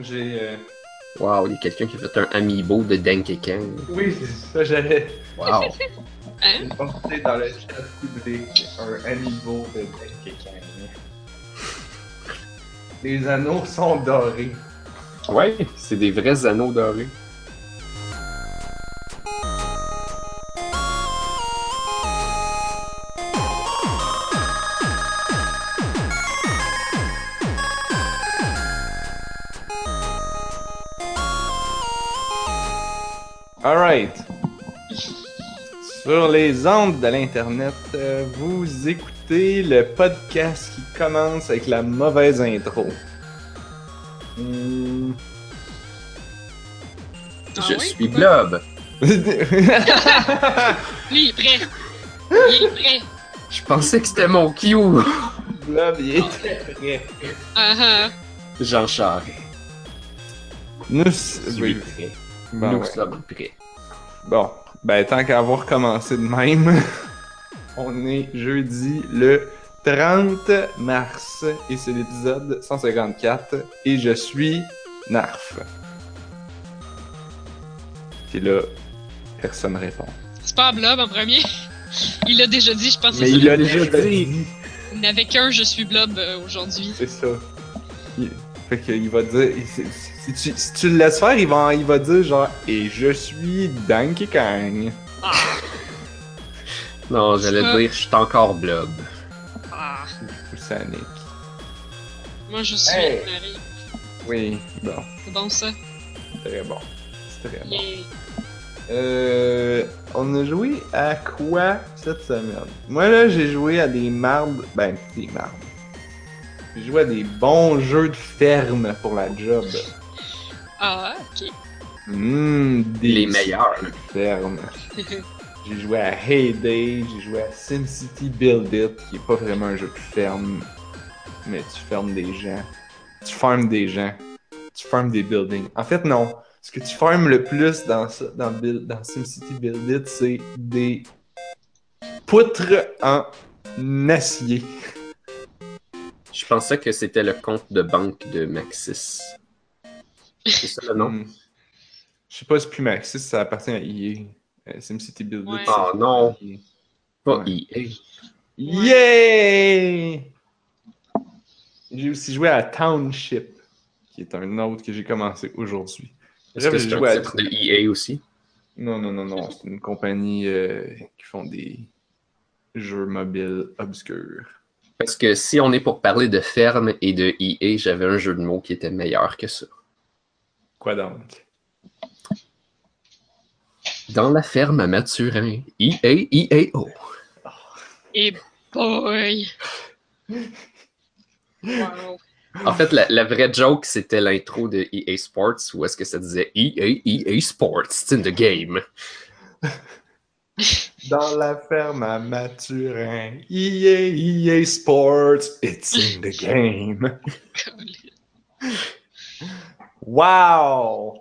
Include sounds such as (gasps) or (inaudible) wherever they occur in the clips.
J'ai. euh, Wow, il y a quelqu'un qui a fait un amiibo de Kong. Oui, c'est ça, j'allais. Wow. (laughs) Hein? J'ai posté dans le chat public un amiibo de Kong. Les anneaux sont dorés. ouais, c'est des vrais anneaux dorés. Alright. Sur les ondes de l'Internet, euh, vous écoutez le podcast qui commence avec la mauvaise intro. Hmm. Ah Je oui? suis Blob. (laughs) Lui, il est prêt. Il est prêt. Je pensais que c'était mon Q. Blob, il est très prêt. Ah ah. Jean Charest. Nous, Je suis oui. prêt. Bon, Nous ouais. sommes prêts. Bon, ben tant qu'à avoir commencé de même, (laughs) on est jeudi le 30 mars et c'est l'épisode 154 et je suis Narf. Puis là, personne répond. C'est pas Blob en premier. Il l'a déjà dit, je pense que Mais c'est il ça. a déjà dit. Il n'avait qu'un Je suis Blob euh, aujourd'hui. C'est ça. Il- Fait qu'il va dire. il- Si, tu, si tu le laisses faire, il va, il va dire genre Et je suis Donkey Kong. Ah, Non, j'allais dire, je suis encore Blob. ah. Sonic. Moi, je suis Hey. Marie. Oui, bon. C'est bon ça? Très bon. C'est très bon. Yeah. Euh, on a joué à quoi cette semaine? Moi là, j'ai joué à des mardes. Ben, des mardes. J'ai joué à des bons jeux de ferme pour la job. Ah, ok. Mmh, des Les meilleurs. jeux de ferme. J'ai joué à Heyday, j'ai joué à SimCity Build It, qui est pas vraiment un jeu de ferme, mais tu fermes des gens. Tu farmes des gens. Tu farmes des buildings. En fait, non. Ce que tu farmes le plus dans, ça- dans, Build- dans SimCity Build It, c'est des poutres en acier. Je pensais que c'était le compte de banque de Maxis. C'est ça le nom? Hmm. Je sais pas si plus Maxis, ça appartient à EA. Euh, SimCity Build. Ouais. c'est- Oh non, pas Ouais. EA. Yeah! J'ai aussi joué à Township, qui est un autre que j'ai commencé aujourd'hui. Est-ce que c'est j'ai un joué à- titre de EA aussi? Non, non, non, non, c'est une compagnie euh, qui font des jeux mobiles obscurs. Parce que si on est pour parler de ferme et de EA, j'avais un jeu de mots qui était meilleur que ça. Quoi donc? Dans la ferme à Mathurin, E EA, EAO. Et boy. Wow. En fait, la, la vraie joke, c'était l'intro de EA Sports, où est-ce que ça disait EA, EA Sports, it's in the game. Dans la ferme à Mathurin, EA, EA Sports, it's in the game. (laughs) Wow!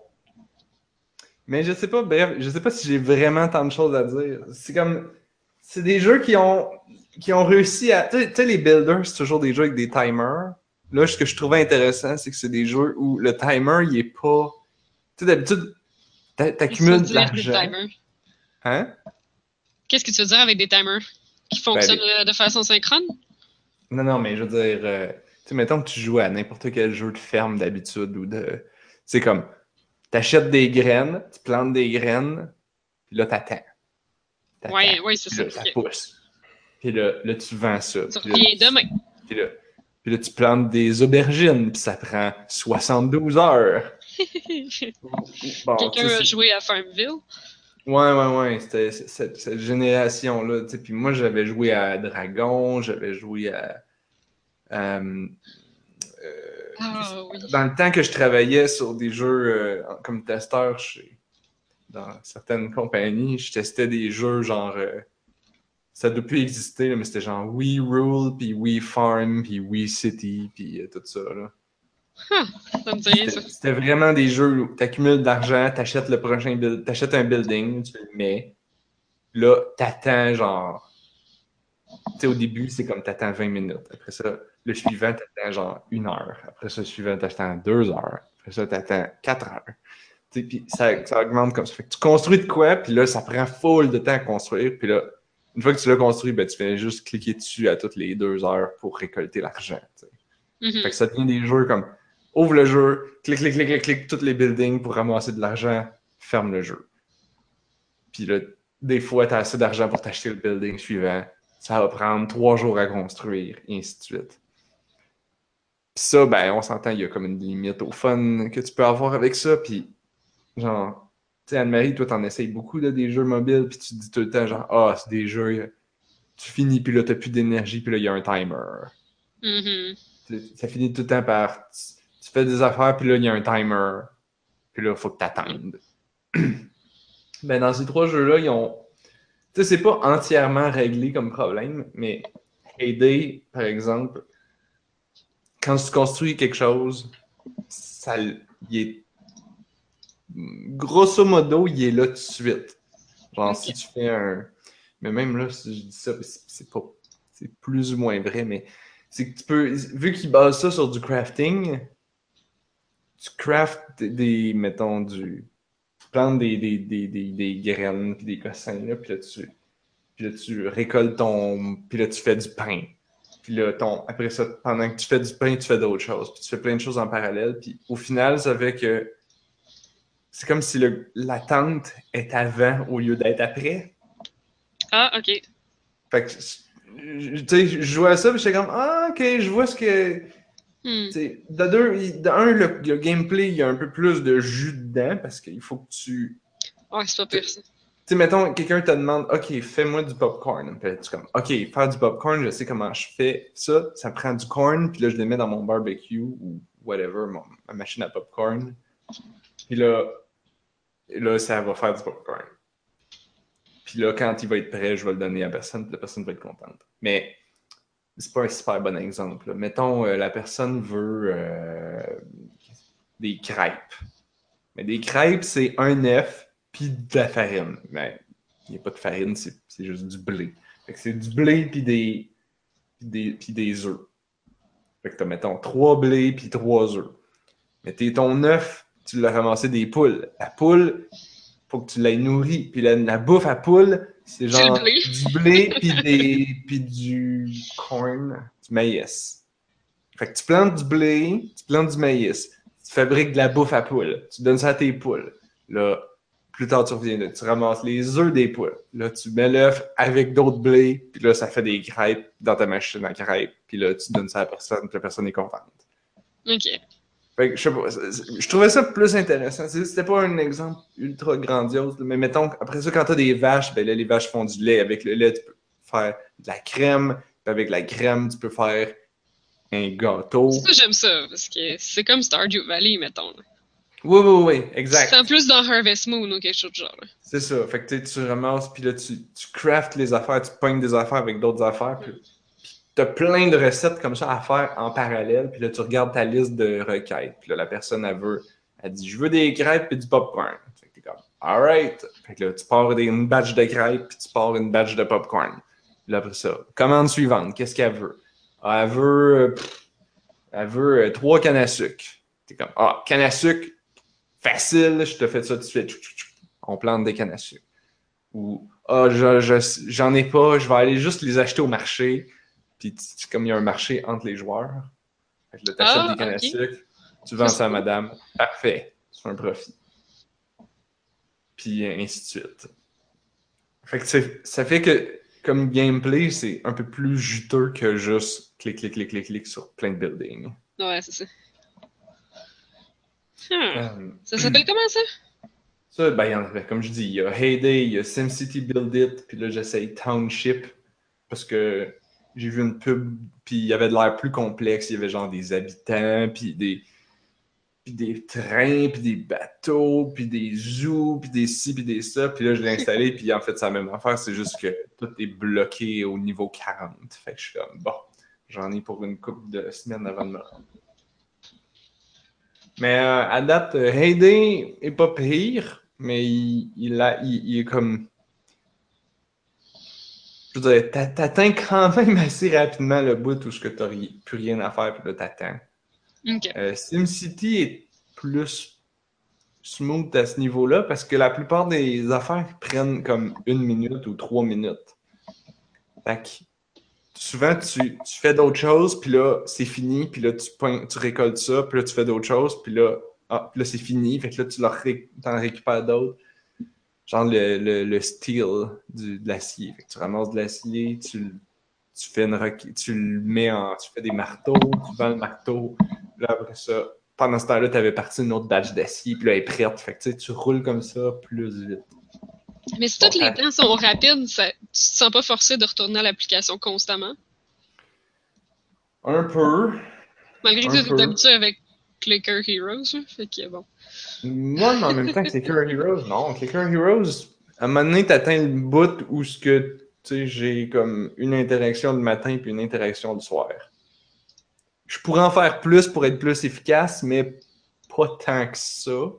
Mais je sais pas, bref, je sais pas si j'ai vraiment tant de choses à dire. C'est comme. C'est des jeux qui ont, qui ont réussi à. Tu sais- les builders, c'est toujours des jeux avec des timers. Là, ce que je trouvais intéressant, c'est que c'est des jeux où le timer, il est pas. Tu sais, d'habitude, t'a- t'accumules de l'argent. Hein? Qu'est-ce que tu veux dire avec des timers? Qui fonctionnent euh, de façon synchrone? Non, non, mais je veux dire, euh, tu sais, mettons que tu joues à n'importe quel jeu de ferme d'habitude ou de. C'est comme, t'achètes des graines, tu plantes des graines, puis là, t'attends. Ouais, ouais, c'est ça. ça pousse. Puis là, là, tu vends ça. Tu reviens demain. puis là, puis là, tu plantes des aubergines, puis ça prend 72 heures. (laughs) Bon, Quelqu'un a joué à Farmville? Ouais, ouais, ouais, c'était cette, cette génération-là. Puis moi, j'avais joué à Dragon, j'avais joué à. euh, Ah oui. dans le temps que je travaillais sur des jeux euh, comme testeur chez, dans certaines compagnies, je testais des jeux genre. euh, ça doit plus exister, là, mais c'était genre We Rule, puis We Farm, puis We City, puis euh, tout ça. Là. C'était vraiment des jeux où tu accumules de l'argent, t'achètes le prochain build, t'achètes un building, tu le mets. Là, t'attends genre. Tu sais, au début, c'est comme t'attends 20 minutes. Après ça, le suivant, t'attends genre une heure. Après ça, le suivant, t'attends deux heures. Après ça, t'attends 4 heures. Puis ça, ça augmente comme ça. Fait que tu construis de quoi, puis là, ça prend full de temps à construire. Puis là, une fois que tu l'as construit, ben, tu fais juste cliquer dessus à toutes les deux heures pour récolter l'argent. Mhm. Fait que ça devient des jeux comme ouvre le jeu, clique, clique, clique, clique, clique, tous les buildings pour ramasser de l'argent, ferme le jeu. Puis là, des fois, tu as assez d'argent pour t'acheter le building suivant. Ça va prendre trois jours à construire, et ainsi de suite. Puis ça, ben, on s'entend, il y a comme une limite au fun que tu peux avoir avec ça. Puis, genre, tu sais, Anne-Marie, toi, t'en essayes beaucoup de des jeux mobiles, puis tu te dis tout le temps, genre, ah, c'est des jeux, tu finis, puis là, t'as plus d'énergie, puis là, il y a un timer. Mhm. Tu- Ça finit tout le temps par. Tu, tu fais des affaires, puis là, il y a un timer. Puis là, il faut que tu attendes. (clears throat) ben, dans ces trois jeux-là, ils ont. Tu sais, c'est pas entièrement réglé comme problème, mais Heyday, par exemple, quand tu construis quelque chose, ça, il est. Grosso modo, il est là tout de suite. Genre, si tu fais un. Mais même là, si je dis ça, c'est pas. C'est plus ou moins vrai, mais c'est que tu peux, vu qu'ils basent ça sur du crafting, tu craftes des, des- mettons, du, tu plantes des, des, des, des, des graines puis des cossins, là, puis là, tu, puis là, tu récoltes ton, puis là, tu fais du pain. Puis là, ton, après ça, pendant que tu fais du pain, tu fais d'autres choses, puis tu fais plein de choses en parallèle, puis au final, ça fait que c'est comme si l'attente est avant au lieu d'être après. Ah, ok. Fait que, je- tu sais, je jouais à ça, puis j'étais comme, ah, ok, je vois ce que. Hmm. De deux, de un, le, le gameplay, il y a un peu plus de jus dedans parce qu'il faut que tu. Ouais, c'est pas pire ça. Sais, mettons, quelqu'un te demande, OK, fais-moi du popcorn. Puis tu comme, OK, faire du popcorn, je sais comment je fais ça. Ça prend du corn, puis là, je le mets dans mon barbecue ou whatever, ma machine à popcorn. Puis là, là, ça va faire du popcorn. Puis là, quand il va être prêt, je vais le donner à personne, puis la personne va être contente. Mais c'est pas un super bon exemple. Mettons, euh, la personne veut euh, des crêpes. Mais des crêpes, c'est un œuf puis de la farine. Mais il n'y a pas de farine, c'est juste du blé. Fait que c'est du blé puis des, puis des, puis des œufs. Fait que t'as, mettons, trois blés puis trois œufs. Mais t'es ton œuf, tu l'as ramassé des poules. La poule, faut que tu l'aies nourrie. Puis la, la bouffe à poule, c'est genre blé. du blé puis, des, puis du corn, du maïs. Fait que tu plantes du blé, tu plantes du maïs, tu fabriques de la bouffe à poule, tu donnes ça à tes poules. Là, plus tard, tu reviens là, tu ramasses les œufs des poules. Là, tu mets l'œuf avec d'autres blés, puis là, ça fait des crêpes dans ta machine à crêpes, puis là, tu donnes ça à la personne, puis la personne est contente. Ok. Fait que, je sais pas, je trouvais ça plus intéressant. C'était pas un exemple ultra grandiose, mais mettons, après ça, quand t'as des vaches, ben là, les vaches font du lait. Avec le lait, tu peux faire de la crème, puis avec la crème, tu peux faire un gâteau. Ça, j'aime ça, parce que c'est comme Stardew Valley, mettons. Oui, oui, oui, exact. C'est en plus dans Harvest Moon ou quelque chose de genre. C'est ça. Fait que tu ramasses, puis là, tu, tu craftes les affaires, tu pognes des affaires avec d'autres affaires, puis t'as plein de recettes comme ça à faire en parallèle, puis là, tu regardes ta liste de requêtes, puis là, la personne, elle veut, elle dit, je veux des crêpes et du popcorn. Fait que t'es comme, alright. Fait que là, tu pars des- une batch de crêpes, puis tu pars une batch de popcorn. Puis là, après ça, commande suivante, qu'est-ce qu'elle veut? Ah, elle veut, euh, elle veut euh, trois cannes à sucre. T'es comme, ah, canne à sucre, facile, je te fais ça tout de suite. On plante des cannes à sucre. Ou, ah, je- je- j'en ai pas, je vais aller juste les acheter au marché. Puis, comme il y a un marché entre les joueurs, fait que là, t'achètes Ah, des cannes ok. à sucre, tu vends ça à madame. Parfait, tu fais un profit. Puis, ainsi de suite. Fait que ça fait que, comme gameplay, c'est un peu plus juteux que juste clic, clic, clic, clic, clic sur plein de buildings. Ouais, c'est ça. Hmm. Euh, Ça s'appelle comment ça? Ça, ben, il y en avait, comme je dis, il y a Heyday, il y a SimCity Build It, puis là, j'essaye Township, parce que j'ai vu une pub, puis il y avait de l'air plus complexe, il y avait genre des habitants, puis des, puis des trains, puis des bateaux, puis des zoos, puis des ci, puis des ça, puis là, je l'ai installé, puis en fait, c'est la même affaire, c'est juste que tout est bloqué au niveau 40, fait que je suis comme, bon, j'en ai pour une couple de semaines avant de me rendre. Mais euh, à date, euh, Heyday est pas pire, mais il, il, a- il- il est comme. Je veux dire, t'a- t'atteins quand même assez rapidement le bout où t'as ri- plus rien à faire, puis là t'attends. Ok. Euh, SimCity est plus smooth à ce niveau-là parce que la plupart des affaires prennent comme une minute ou trois minutes. Fait que souvent, tu, tu fais d'autres choses, puis là, c'est fini, puis là, tu, tu récoltes ça, puis là, tu fais d'autres choses, puis là, ah, là c'est fini, fait que là, tu leur t'en récupères d'autres. Genre le, le, le steel du, de l'acier. Fait que tu ramasses de l'acier, tu, tu fais une tu le mets en. Tu fais des marteaux, tu vends le marteau, là, après ça, pendant ce temps-là, tu avais parti une autre batch d'acier, puis là, elle est prête. Fait que tu roules comme ça plus vite. Mais si tous les Ouais. temps sont rapides, ça, tu te sens pas forcé de retourner à l'application constamment? Un peu. Malgré que tu es habitué avec Clicker Heroes. hein, Fait que bon. Moi, mais en même temps, Clicker (laughs) Heroes, non. Clicker Heroes, à un moment donné, t'atteins le bout où ce que, tu j'ai comme une interaction le matin puis une interaction le soir. Je pourrais en faire plus pour être plus efficace, mais pas tant que ça.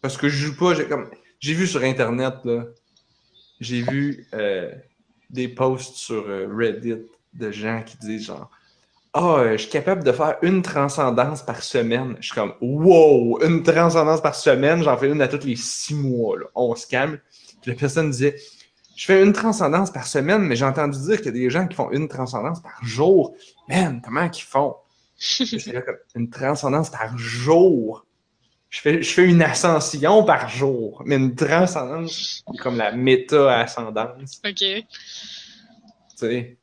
Parce que je joue pas, j'ai comme. J'ai vu sur Internet, là. J'ai vu euh, des posts sur euh, Reddit de gens qui disent genre Ah, euh, je suis capable de faire une transcendance par semaine. Je suis comme Wow, une transcendance par semaine, j'en fais une à tous les six mois. Là. On se calme. Puis la personne disait Je fais une transcendance par semaine, mais j'ai entendu dire qu'il y a des gens qui font une transcendance par jour. Man, comment qu'ils font? (laughs) J'étais là comme une transcendance par jour. Je fais, je fais une ascension par jour, mais une transcendance, c'est comme la méta-ascendance. Ok. Tu sais.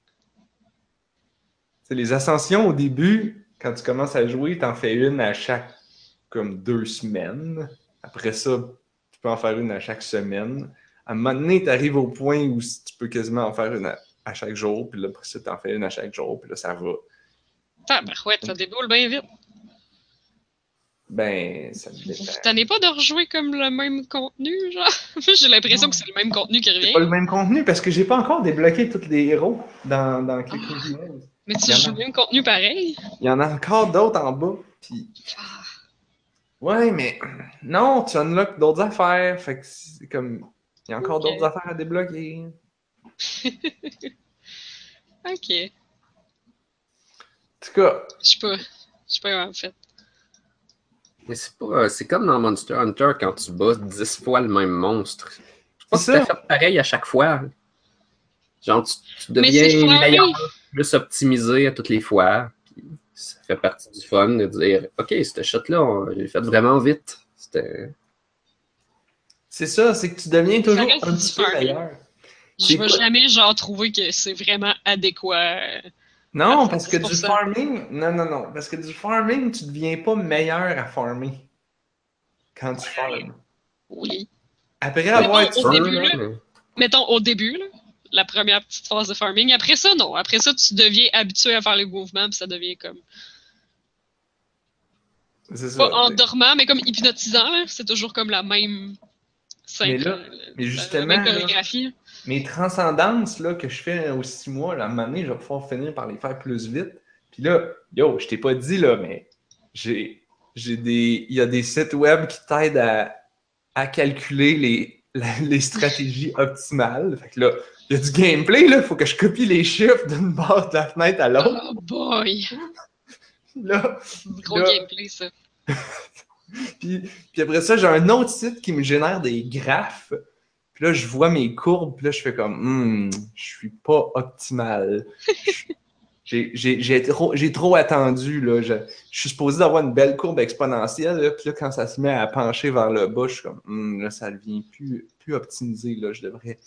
Tu les ascensions au début, quand tu commences à jouer, t'en fais une à chaque comme deux semaines. Après ça, tu peux en faire une à chaque semaine. À un moment donné, tu arrives au point où tu peux quasiment en faire une à, à chaque jour, puis là, après ça, t'en fais une à chaque jour, puis là, ça va. Tabarouette, ça déboule bien vite. Ben, ça me dépend. tenez pas de rejouer comme le même contenu, genre? (laughs) J'ai l'impression que c'est le même contenu qui C'est revient. pas le même contenu parce que j'ai pas encore débloqué tous les héros dans, dans Click Heroes. Mais tu joues le même contenu pareil? Il y en a encore d'autres en bas. Puis Ah, Ouais, mais non, tu unlocks d'autres affaires. Fait que c'est comme. Il y a encore d'autres affaires à débloquer. (laughs) ok. En tout cas, Je sais pas. Je sais pas en fait. Mais c'est pas. C'est comme dans Monster Hunter quand tu bats 10 fois le même monstre. Je pense C'est que tu fait pareil à chaque fois. Genre, tu, deviens meilleur, plus optimisé à toutes les fois. Puis ça fait partie du fun de dire Ok, cette shot-là, on- j'ai fait vraiment vite. C'était. c'est ça, c'est que tu deviens toujours un petit peu meilleur. Je vais jamais, genre, trouver que c'est vraiment adéquat. Non, À parce que du 100%. farming. Non, non, non. Parce que du farming, tu deviens pas meilleur à farmer. Quand tu farmes. Oui. Après avoir. au tu- début, là. mais- Mettons, au début, là, la première petite phase de farming. Après ça, non. Après ça, tu deviens habitué à faire les mouvements, puis ça devient comme. C'est ça. Pas en dormant, mais comme hypnotisant. C'est toujours comme la même. synchro- Mais là- la- mais la justement, là, chorégraphie. Mes transcendances là, que je fais aux six mois, là, à un moment donné, je vais pouvoir finir par les faire plus vite. Puis là, yo, je t'ai pas dit, là, mais j'ai, j'ai des, il y a des sites web qui t'aident à, à calculer les, la- les stratégies optimales. Fait que là, il y a du gameplay, là, faut que je copie les chiffres d'une barre de la fenêtre à l'autre. Oh boy! Là, Gros Là- gameplay, ça. (laughs) Puis, puis après ça, j'ai un autre site qui me génère des graphes. Puis là, je vois mes courbes, puis là, je fais comme, Hmm, je suis pas optimal. J'ai- trop, trop attendu, là. Je, je suis supposé d'avoir une belle courbe exponentielle, là. Puis là, quand ça se met à pencher vers le bas, je suis comme, Hmm, là, ça devient plus, plus optimisé, là. Je devrais.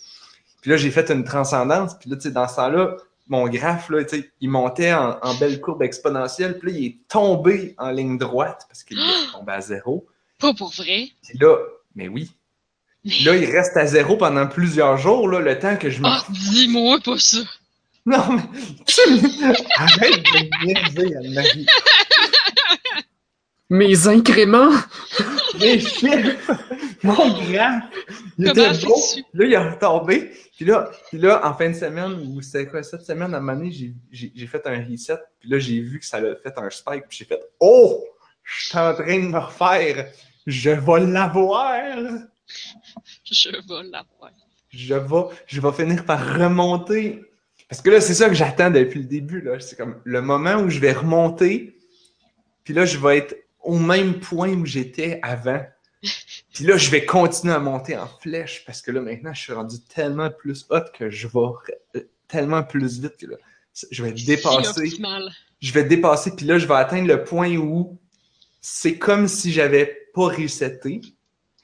Puis là, j'ai fait une transcendance. Puis là, tu sais, dans ce temps-là, mon graphe, là, tu sais, il montait en, en belle courbe exponentielle. Puis là, il est tombé en ligne droite parce qu'il est tombé à zéro. (gasps) Pas pour vrai. Puis là, mais oui. Puis là, il reste à zéro pendant plusieurs jours, là, le temps que je me. Ah, dis-moi pas ça. Non, mais. tu (laughs) Arrête de me niaiser, Anne-Marie. Mes incréments! Les chiffres! Mon graphe! Il Comment était beau. Là, il est retombé. Puis là, puis là, en fin de semaine, ou c'était quoi, cette semaine, à un moment donné, j'ai- j'ai j'ai fait un reset. Puis là, j'ai vu que ça a fait un spike. Puis j'ai fait Oh! Je suis en train de me refaire. Je vais l'avoir! (laughs) Je vais l'avoir. je vais, je vais finir par remonter. Parce que là, c'est ça que j'attends depuis le début. là. C'est comme le moment où je vais remonter. Puis là, je vais être au même point où j'étais avant. (laughs) Puis là, je vais continuer à monter en flèche parce que là, maintenant, je suis rendu tellement plus hot que je vais euh, tellement plus vite que là, je vais dépasser. Je vais dépasser, puis là, je vais atteindre le point où c'est comme si j'avais pas reseté.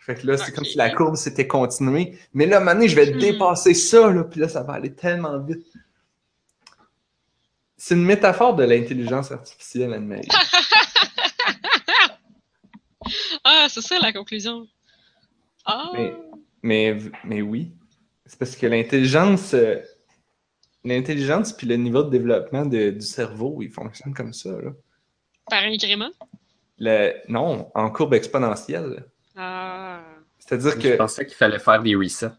Fait que là, c'est comme si la courbe s'était continuée. Mais là, maintenant, je vais Hmm. dépasser ça, là, puis là, ça va aller tellement vite. C'est une métaphore de l'intelligence artificielle, Anne-Marie. (laughs) Ah, c'est ça la conclusion. Ah! Mais- Mais, mais oui. C'est parce que l'intelligence, euh, l'intelligence puis le niveau de développement de- du cerveau, il fonctionne comme ça. Là. Par incrément? Le, non, en courbe exponentielle. Ah. C'est-à-dire Je que. pensais qu'il fallait faire des resets.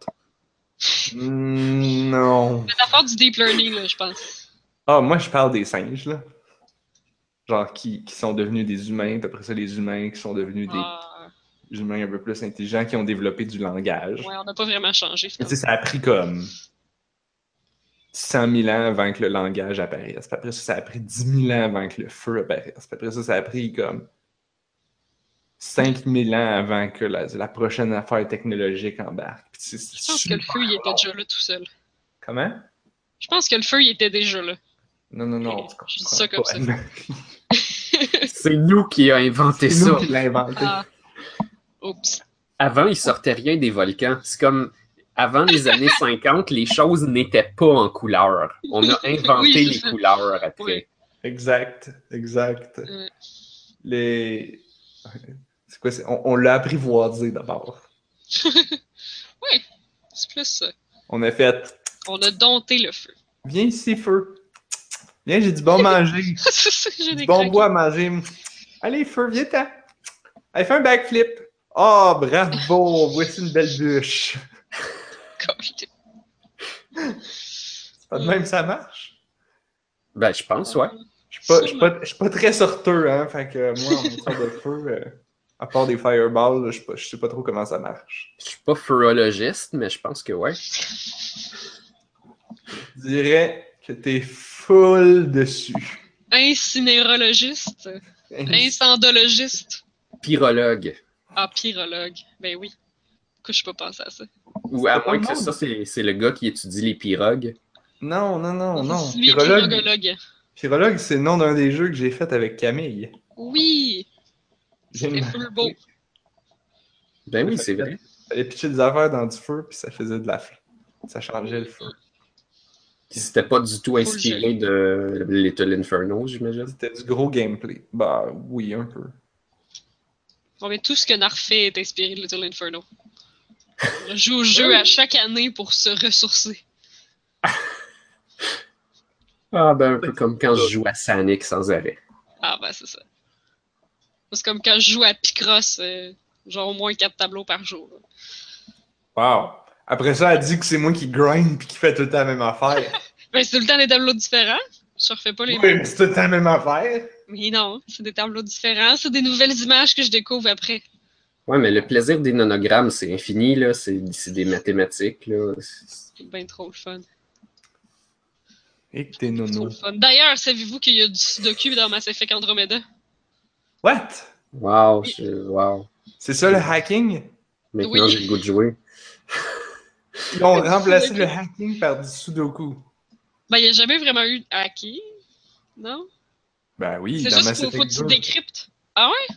Mm, non. C'est l'affaire du deep learning, là, je pense. Ah, moi, je parle des singes, là. Genre, qui, qui sont devenus des humains, puis après ça, les humains qui sont devenus Ah. des humains un peu plus intelligents, qui ont développé du langage. Ouais, on n'a pas vraiment changé. Tu sais, ça a pris comme 100 000 ans avant que le langage apparaisse. Puis après ça, ça a pris 10 000 ans avant que le feu apparaisse. Puis après ça, ça a pris comme 5 000 ans avant que la, la prochaine affaire technologique embarque. Puis Je pense que le feu, il était déjà là tout seul. Comment? Je pense que le feu, il était déjà là. Non, non, non. Je dis ça comme ça. (laughs) C'est nous qui avons inventé ça. nous qui inventé. Ah. Oups. Avant, il sortait rien des volcans. C'est comme avant les années (laughs) 50, les choses n'étaient pas en couleur. On a inventé Oui, les ça. couleurs après. Oui. Exact, exact. Ouais. Les... C'est quoi? c'est- On, on l'a apprivoisé d'abord. (laughs) Oui, c'est plus ça. On a fait On a dompté le feu. Viens ici, feu. Viens, j'ai du bon manger. (laughs) C'est ça, J'ai du des bon bois à manger. Allez, feu, viens-t'en. Allez, fais un backflip. Oh, bravo, (laughs) voici une belle bûche. C'est pas de même que ça marche? Ben, je pense, ouais. Je suis pas, je suis pas, je suis pas très sorteux, hein. Fait que moi, en matière de feu, euh, à part des fireballs, là, je, sais pas- je sais pas trop comment ça marche. Je suis pas furologiste, mais je pense que ouais. Je dirais que t'es full dessus. Incinérologiste, incendologiste, Pyrologue. ah, pyrologue. Ben oui. Pourquoi je peux pas penser à ça? Ou à moins que ça, c'est le gars qui étudie les pirogues. Non, non, non, non. Lui, Pyrologue. Pyrologue, c'est le nom d'un des jeux que j'ai fait avec Camille. Oui! J'ai C'était une- full beau. Ben oui, c'est vrai. Fallait pitcher des affaires dans du feu, puis ça faisait de la flamme. Ça changeait le feu. Puis C'était pas du tout le inspiré de Little Inferno, j'imagine? C'était du gros gameplay. Bah oui, un peu. Bon, mais tout ce que Narfait est inspiré de Little Inferno. (laughs) On joue au jeu à chaque année pour se ressourcer. Ah, ben un peu comme quand je joue à Sonic sans arrêt. Ah, ben c'est ça. C'est comme quand je joue à Picross, euh, genre au moins 4 tableaux par jour. Wow. Après ça, elle dit que c'est moi qui grind puis qui fait tout le temps la même affaire. (laughs) Ben, c'est tout le temps des tableaux différents. Je refais pas les oui, mêmes. mais c'est tout le temps la même affaire. Mais non, c'est des tableaux différents. C'est des nouvelles images que je découvre après. Ouais, mais le plaisir des nonogrammes, c'est infini, là. C'est des mathématiques, là. C'est- bien trop le fun. Et que t'es Trop nono. le fun. D'ailleurs, savez-vous qu'il y a du Sudoku dans Mass Effect Andromeda? What? Wow. C'est ça le hacking? Maintenant, Oui. j'ai le goût de jouer. Ils ont (laughs) remplacé le hacking par du sudoku. Ben, il n'y a jamais vraiment eu hacké. Non? Ben oui, C'est dans juste Mass qu'il faut, faut que Effect tu 2. décryptes. Ah ouais?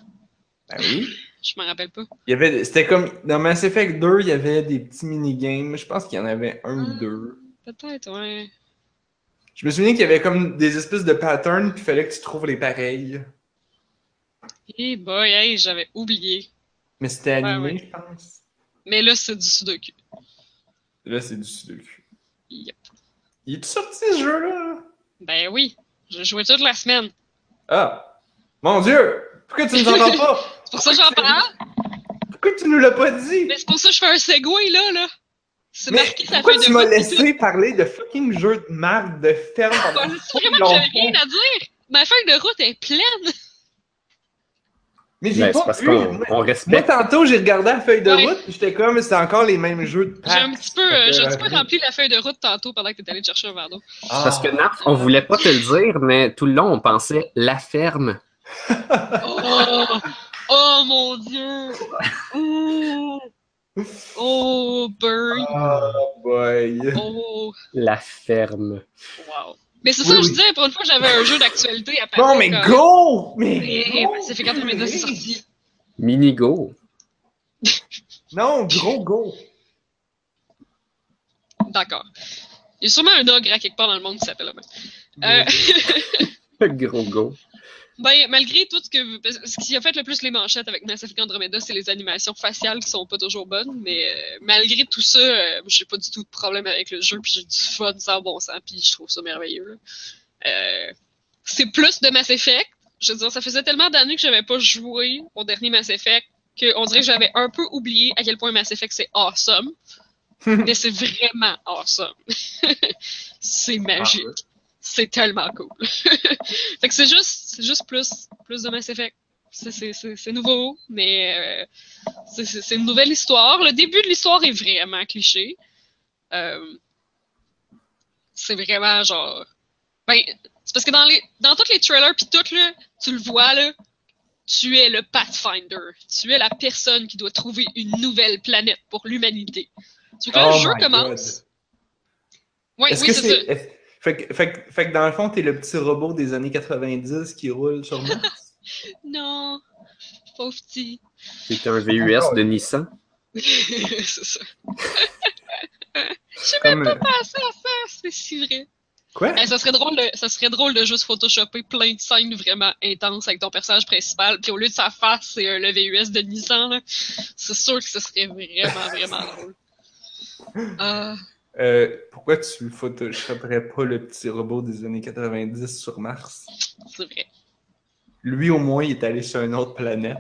Ben oui. (laughs) Je m'en rappelle pas. Il y avait, c'était comme, dans Mass Effect 2, il y avait des petits minigames. Je pense qu'il y en avait un ou Ah. deux. Peut-être, ouais. Je me souviens qu'il y avait comme des espèces de patterns, puis il fallait que tu trouves les pareils. Eh boy, hey, j'avais oublié. Mais c'était animé, Ouais, je pense. Mais là, c'est du Sudoku. Là, c'est du sudoku. Yep. Il est sorti ce jeu-là? Ben oui, je jouais toute la semaine. Ah! Mon Dieu! Pourquoi tu nous en parles pas? (laughs) C'est pour ça que j'en parle. Pourquoi tu nous l'as pas dit? Mais c'est pour ça que je fais un segway, là, là. C'est marqué pourquoi feuille tu m'as laissé parler de fucking jeu de marque de ferme Bah, pendant c'est trop vraiment que j'avais rien à dire. Ma feuille de route est pleine. Mais j'ai Ben, c'est pas parce eu. qu'on Moi, on moi, respecte. tantôt, j'ai regardé la feuille de Ouais. route, puis j'étais comme, c'est encore les mêmes jeux de J'ai un petit peu, euh, j'ai un petit peu rempli la feuille de route tantôt pendant que t'étais allé chercher un verre d'eau. Ah. Parce que Narf, on voulait pas te le dire, mais tout le long, on pensait la ferme. (laughs) Oh, oh mon dieu! (laughs) Oh, oh burn! Oh boy. Oh, La ferme. wow. Mais c'est Oui, ça, oui. je disais, pour une fois, j'avais un jeu d'actualité à Bon, mais comme- go! Mais. Et go! Pacific Andromeda, c'est sorti. Minigo. (laughs) Non, gros go! D'accord. Il y a sûrement un ogre à quelque part dans le monde qui s'appelle le même. Euh, Gros go. (laughs) ben, malgré tout ce que. Ce qui a fait le plus les manchettes avec Mass Effect Andromeda, c'est les animations faciales qui sont pas toujours bonnes. Mais euh, malgré tout ça, euh, j'ai pas du tout de problème avec le jeu. Puis j'ai du fun sans bon sens. Puis je trouve ça merveilleux. Euh, c'est plus de Mass Effect. Je veux dire, ça faisait tellement d'années que j'avais pas joué au dernier Mass Effect qu'on dirait que j'avais un peu oublié à quel point Mass Effect c'est awesome. (laughs) mais c'est vraiment awesome. (laughs) c'est magique. C'est tellement cool. (laughs) fait que c'est juste, juste plus, plus de Mass Effect. C'est- C'est c'est- c'est nouveau, mais euh, c'est- c'est c'est une nouvelle histoire. Le début de l'histoire est vraiment cliché. Euh, c'est vraiment genre. Ben, c'est parce que dans les dans tous les trailers puis tout là, tu le vois là, tu es le Pathfinder. Tu es la personne qui doit trouver une nouvelle planète pour l'humanité. Tu vois, quand Oh le jeu commence? Ouais, oui, c'est ça. Fait que, fait, que- fait que dans le fond, t'es le petit robot des années 90 qui roule sur Mars? (laughs) Non, pauvre petit. C'est un VUS de Nissan? (laughs) c'est ça. Comme, euh, Ah, ça, ça, c'est si vrai. Quoi? Eh, ça, serait drôle de, ça serait drôle de juste photoshopper plein de scènes vraiment intenses avec ton personnage principal, puis au lieu de sa face, c'est euh, le VUS de Nissan. C'est sûr que ce serait vraiment, vraiment drôle. (laughs) Ah, Euh, pourquoi tu photoshopperais pas le petit robot des années 90 sur Mars? c'est vrai. Lui, au moins, il est allé sur une autre planète.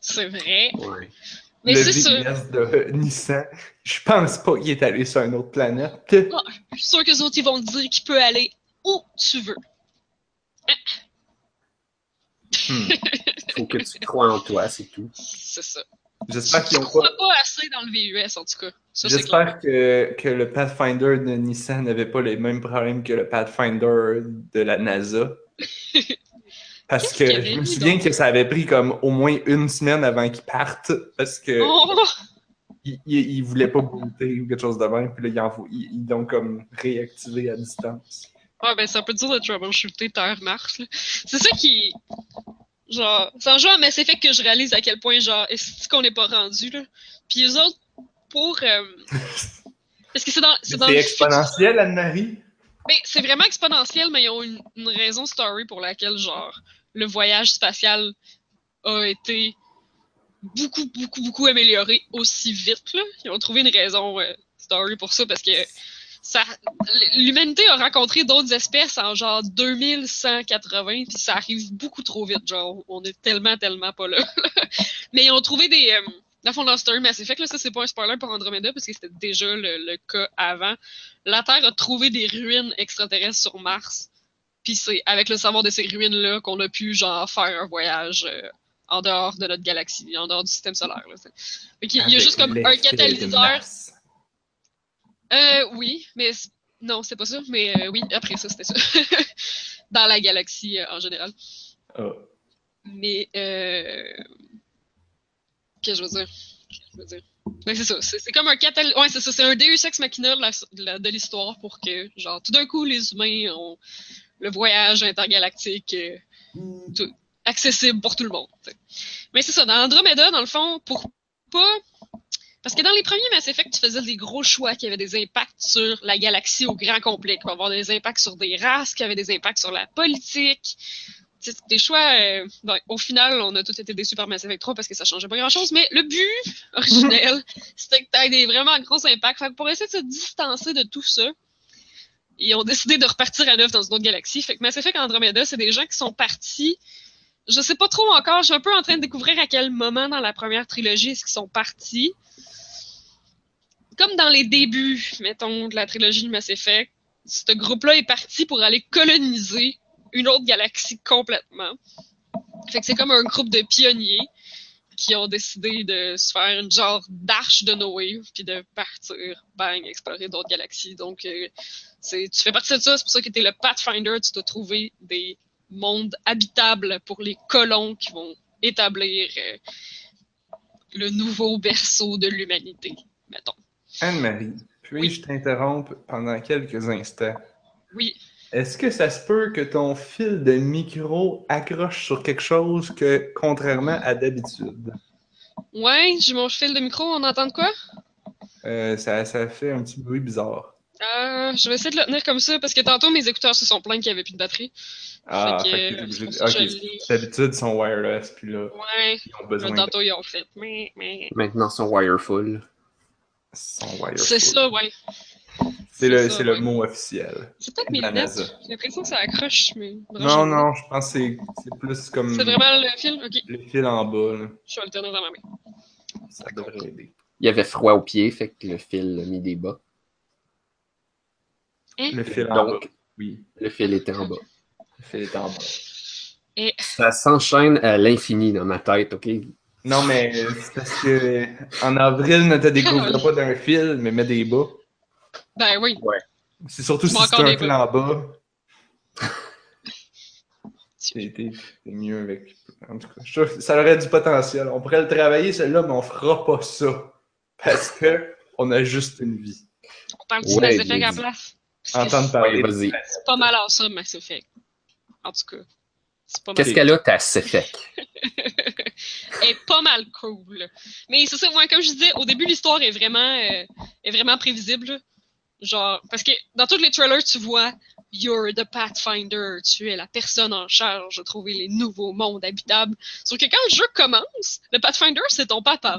C'est vrai. Ouais. Mais le c'est sûr. VUS de Nissan, je pense pas qu'il est allé sur une autre planète. Je suis sûr que les autres, ils vont te dire qu'il peut aller où tu veux. Hmm. Faut que tu crois en toi, c'est tout. C'est ça. J'espère Je qu'ils ont crois pas. assez dans le VUS, en tout cas. Ça. J'espère que, que le Pathfinder de Nissan n'avait pas les mêmes problèmes que le Pathfinder de la NASA. (laughs) Parce que je me souviens donc? que ça avait pris comme au moins une semaine avant qu'ils partent parce que Oh! ils, ils voulaient pas booter ou quelque chose de même. Puis là, ils, l'ont comme réactivé à distance. Ouais, ben, c'est un peu dur de troubleshooter Terre-Mars. C'est ça qui. Genre, c'est en jouant à Mass Effect que je réalise à quel point, genre, est-ce qu'on n'est pas rendu, là? Puis eux autres, pour. euh, (laughs) Est-ce que c'est dans, c'est le futur? exponentiel, Anne-Marie? Ben, c'est vraiment exponentiel, mais ils ont une, une raison story pour laquelle, genre, le voyage spatial a été beaucoup, beaucoup, beaucoup amélioré aussi vite, là. Ils ont trouvé une raison euh, story pour ça, parce que l'humanité a rencontré d'autres espèces en genre 2180, puis ça arrive beaucoup trop vite, genre, on est tellement, tellement pas là. (laughs) mais ils ont trouvé des... Euh, dans le fond, dans Mass Effect, là, ça c'est pas un spoiler pour Andromeda, parce que c'était déjà le, le cas avant. La Terre a trouvé des ruines extraterrestres sur Mars, puis c'est avec le savoir de ces ruines-là qu'on a pu, genre, faire un voyage euh, en dehors de notre galaxie, en dehors du système solaire. Là, Fait qu'il y a juste comme un catalyseur Mars. Euh, oui, mais non, c'est pas ça. Mais euh, oui, après ça, c'était ça. (laughs) Dans la galaxie euh, en général. Ah. Mais, euh... qu'est-ce que je veux dire? Qu'est-ce que je veux dire? Ben, c'est ça. C'est c'est comme un catal... Ouais, c'est ça. C'est un Deus Ex Machina de la- de la- de l'histoire pour que, genre, tout d'un coup, les humains ont le voyage intergalactique euh, tout- accessible pour tout le monde. t'sais. Mais c'est ça. Dans Andromeda, dans le fond, pour pas parce que dans les premiers Mass Effect, tu faisais des gros choix qui avaient des impacts sur la galaxie au grand complet, qui va avoir des impacts sur des races, qui avaient des impacts sur la politique. Des choix, euh, bon, au final, on a tous été déçus par Mass Effect 3 parce que ça changeait pas grand chose, mais le but (laughs) originel, c'était que tu aies des vraiment gros impacts. Fait que pour essayer de se distancer de tout ça, ils ont décidé de repartir à neuf dans une autre galaxie. Fait que Mass Effect Andromeda, c'est des gens qui sont partis. Je sais pas trop encore, je suis un peu en train de découvrir à quel moment dans la première trilogie est-ce qu'ils sont partis comme dans les débuts, mettons, de la trilogie de Mass Effect, ce groupe-là est parti pour aller coloniser une autre galaxie complètement. Fait que c'est comme un groupe de pionniers qui ont décidé de se faire une genre d'arche de Noé, puis de partir, bang, explorer d'autres galaxies. Donc, euh, tu fais partie de ça, c'est pour ça que t'es le Pathfinder, tu dois trouver des monde habitable pour les colons qui vont établir euh, le nouveau berceau de l'humanité, mettons. Anne-Marie, puis-je t'interrompre pendant quelques instants? Oui. Est-ce que ça se peut que ton fil de micro accroche sur quelque chose que, contrairement à d'habitude? Ouais, j'ai mon fil de micro, on entend de quoi? Euh, ça, ça fait un petit bruit bizarre. Euh, je vais essayer de le tenir comme ça parce que tantôt mes écouteurs se sont plaints qu'il n'y avait plus de batterie. Ah, Fait que, fait que t'es euh, d'habitude, ils sont wireless, puis là, Ouais, ils ont là, besoin de... tantôt ils ont fait. Mais, mais... Maintenant, son wireful. Ils sont wireless. C'est ça, ouais. C'est le, ça, c'est le ouais. mot officiel. C'est peut-être mes lunettes. J'ai l'impression que ça accroche, mais. Non, non, je pense que c'est- c'est plus comme C'est vraiment le fil? Ok, le fil en bas, là. je vais le tenir dans ma main. Ça devrait aider. Il y avait froid aux pieds, fait que le fil a mis des bas. Le fil en bas, Donc, oui. le fil était en bas. Le fil est en bas. Ça s'enchaîne à l'infini dans ma tête, ok? Non, mais c'est parce que en avril, ne te découvre pas d'un fil, mais mets des bas. Ben oui. C'est surtout si c'est un fil en bas. (laughs) T'es mieux avec. En tout cas, je trouve que ça aurait du potentiel. On pourrait le travailler, celui-là, mais on fera pas ça. Parce que on a juste une vie. On parle du Ouais, Mass Effect à la place. Entendre parler. Vas-y. C'est pas mal en ça, Mass Effect. En tout cas. C'est pas mal. Qu'est-ce qu'elle a, ta Sefek? (laughs) Elle est pas mal cool. Mais c'est ça, moi, comme je disais, au début, l'histoire est vraiment, euh, est vraiment prévisible. Genre, parce que dans tous les trailers, tu vois You're the Pathfinder, tu es la personne en charge de trouver les nouveaux mondes habitables. Sauf que quand le jeu commence, le Pathfinder, c'est ton papa.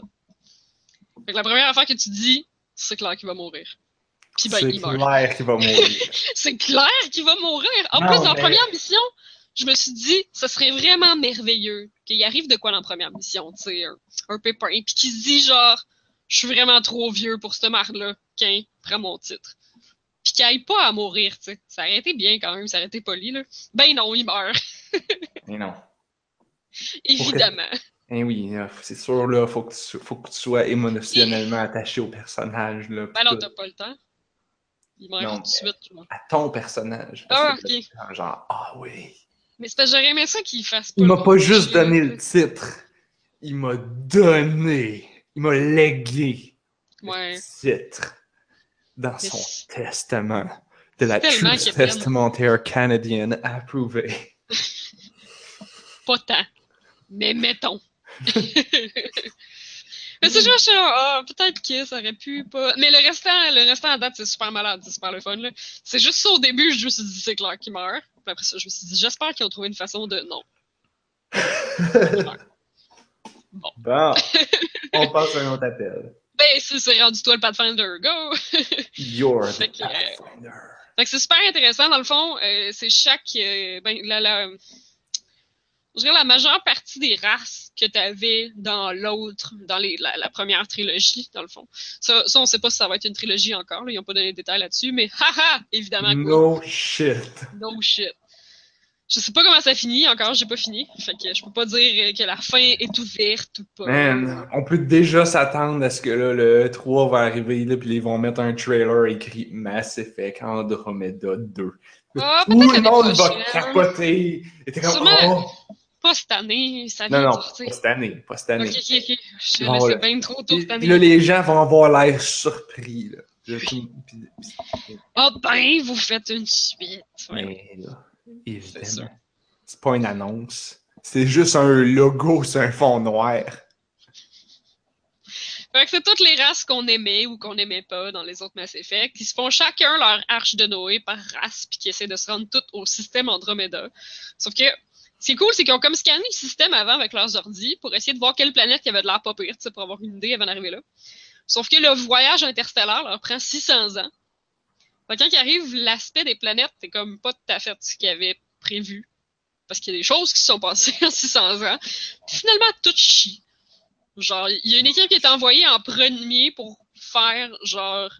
Fait que la première affaire que tu dis, c'est clair qu'il va mourir. Puis ben, C'est il meurt. clair qu'il va mourir. (laughs) C'est clair qu'il va mourir. En Non, plus, dans la première mission, je me suis dit, ce serait vraiment merveilleux qu'il arrive de quoi dans la première mission, tu sais, un, un pépin, puis qu'il se dit genre, je suis vraiment trop vieux pour cette marde-là, qu'un, prends mon titre. Puis qu'il aille pas à mourir, tu sais. Ça aurait été bien quand même, ça aurait été poli, là. Ben non, il meurt, (laughs) Mais non. évidemment. Eh oui, là, c'est sûr, là, faut que, tu, faut que tu sois émotionnellement attaché au personnage, là. Ben non, t'as pas le temps. Il meurt tout de suite, genre. À ton personnage. Ah, que- Genre, ah oui. Mais c'est parce que j'aurais aimé ça qu'il fasse pas Il m'a pas juste donné le titre. Il m'a donné. Il m'a légué. Ouais. le titre dans Mais son testament de la Truth Testamentaire Canadian approuvée. (laughs) Pas tant. Mais mettons. (laughs) mais c'est juste, ah, peut-être que ça aurait pu pas. Mais le restant, le restant à date, c'est super malade, c'est super le fun, là. C'est juste ça au début, je me suis dit, c'est clair qu'il meurt. Puis après ça, je me suis dit, j'espère qu'ils ont trouvé une façon de non. (laughs) Bon, (laughs) on passe à un autre appel. Ben, si c'est rendu toi le Pathfinder, go! (laughs) Fait que, euh, Pathfinder. Fait que c'est super intéressant, dans le fond. euh, c'est chaque. euh, ben, la, la, je dirais la majeure partie des races que tu avais dans l'autre, dans les, la, la première trilogie, dans le fond. Ça, ça, on sait pas si ça va être une trilogie encore, là, ils n'ont pas donné de détails là-dessus, mais (laughs) haha, évidemment, oui. No shit. no shit. Je sais pas comment ça finit encore, j'ai pas fini. Fait que je peux pas dire que la fin est ouverte ou pas. Man, on peut déjà s'attendre à ce que là, le 3 va arriver, là, puis ils vont mettre un trailer écrit Mass Effect Andromeda 2. Ah, Tout le monde va capoter. Et t'es comme, Sûrement. oh! Pas cette année, ça Non, vient non, de sortir. pas cette année, pas cette année. Ok, ok, ok. Je Bon, là, bien trop tôt cette année. là, les gens vont avoir l'air surpris. Là. Ah ben, vous faites une suite. Ouais. mais là, évidemment, c'est pas une annonce. C'est juste un logo sur un fond noir. Fait que c'est toutes les races qu'on aimait ou qu'on aimait pas dans les autres Mass Effect, qui se font chacun leur arche de Noé par race, puis qui essaient de se rendre toutes au système Andromeda. Sauf que ce qui est cool, c'est qu'ils ont comme scanné le système avant avec leurs ordi pour essayer de voir quelle planète qui avait de l'air pas pire, pour avoir une idée avant d'arriver là. Sauf que le voyage interstellaire leur prend 600 ans. Quand ils arrivent, l'aspect des planètes, c'est comme pas tout à fait ce qu'ils avaient prévu. Parce qu'il y a des choses qui se sont passées (laughs) en 600 ans. Puis finalement, tout chie. Genre, il y a une équipe qui est envoyée en premier pour faire, genre,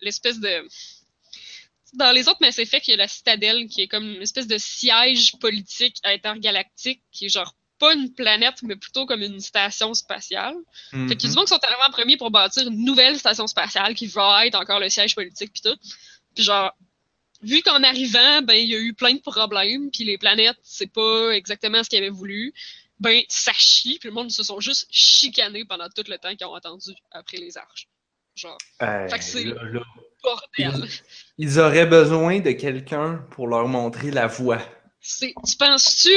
l'espèce de. Dans les autres Mass Effect, il y a la citadelle qui est comme une espèce de siège politique intergalactique qui est genre pas une planète, mais plutôt comme une station spatiale. Fait qu'il y a du Mhm. monde qui sont arrivés en premier pour bâtir une nouvelle station spatiale qui va être encore le siège politique pis tout. Puis genre, vu qu'en arrivant, ben, il y a eu plein de problèmes, puis les planètes, c'est pas exactement ce qu'ils avaient voulu, ben, ça chie, puis le monde se sont juste chicanés pendant tout le temps qu'ils ont attendu après les arches. Genre, Fait que c'est- là, bordel. Ils auraient besoin de quelqu'un pour leur montrer la voie. Tu penses-tu?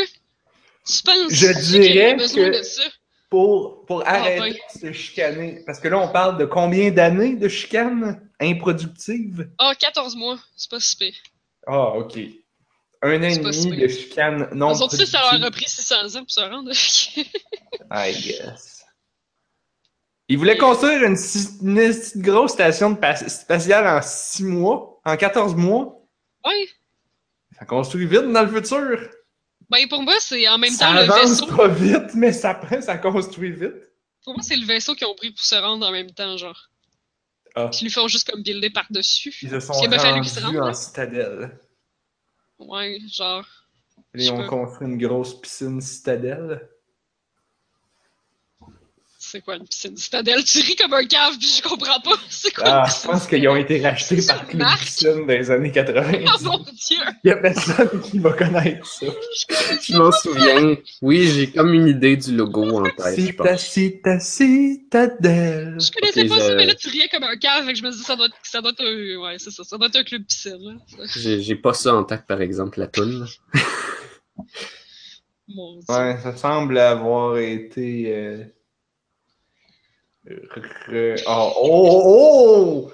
Tu penses Je dirais que- de ça? Pour, pour Ah, arrêter de se chicaner. Parce que là, on parle de combien d'années de chicane improductive? Ah, 14 mois, c'est pas si pire. Ah, OK. Un an et demi de chicane non Eux autres, ça, ça leur a pris 600 ans pour se rendre. (laughs) I guess. Ils voulaient construire une, une grosse station de spatiale en 6 mois, en 14 mois. ouais. Ça construit vite dans le futur. Ben, pour moi, c'est en même ça temps le avance vaisseau. pas vite, mais ça prend, ça construit vite. Pour moi, c'est le vaisseau qu'ils ont pris pour se rendre en même temps, genre. Ah. Ils lui font juste comme builder par-dessus. Ils se sont rendus en citadelle. Ouais, genre. Ont peux- construit une grosse piscine citadelle. C'est quoi une piscine? Citadelle? Tu ris comme un cave, puis je comprends pas. (laughs) C'est quoi Ah, je pense qu'ils ont été rachetés par Club. Piscine dans les années 80. Oh mon dieu! Il y a personne qui va connaître ça. Je m'en souviens. Oui, j'ai comme une idée du logo en tête, C'est pense. ta, c'est ta citadelle. Je connaissais pas ça, mais là, tu riais comme un cave, fait que je me dis, ça doit être, ça doit être un, ouais, c'est ça, ça doit être un club piscine, là. J'ai j'ai pas ça en tête, par exemple, la toune. Mon dieu. Ouais, ça semble avoir été. euh, Oh, oh, oh!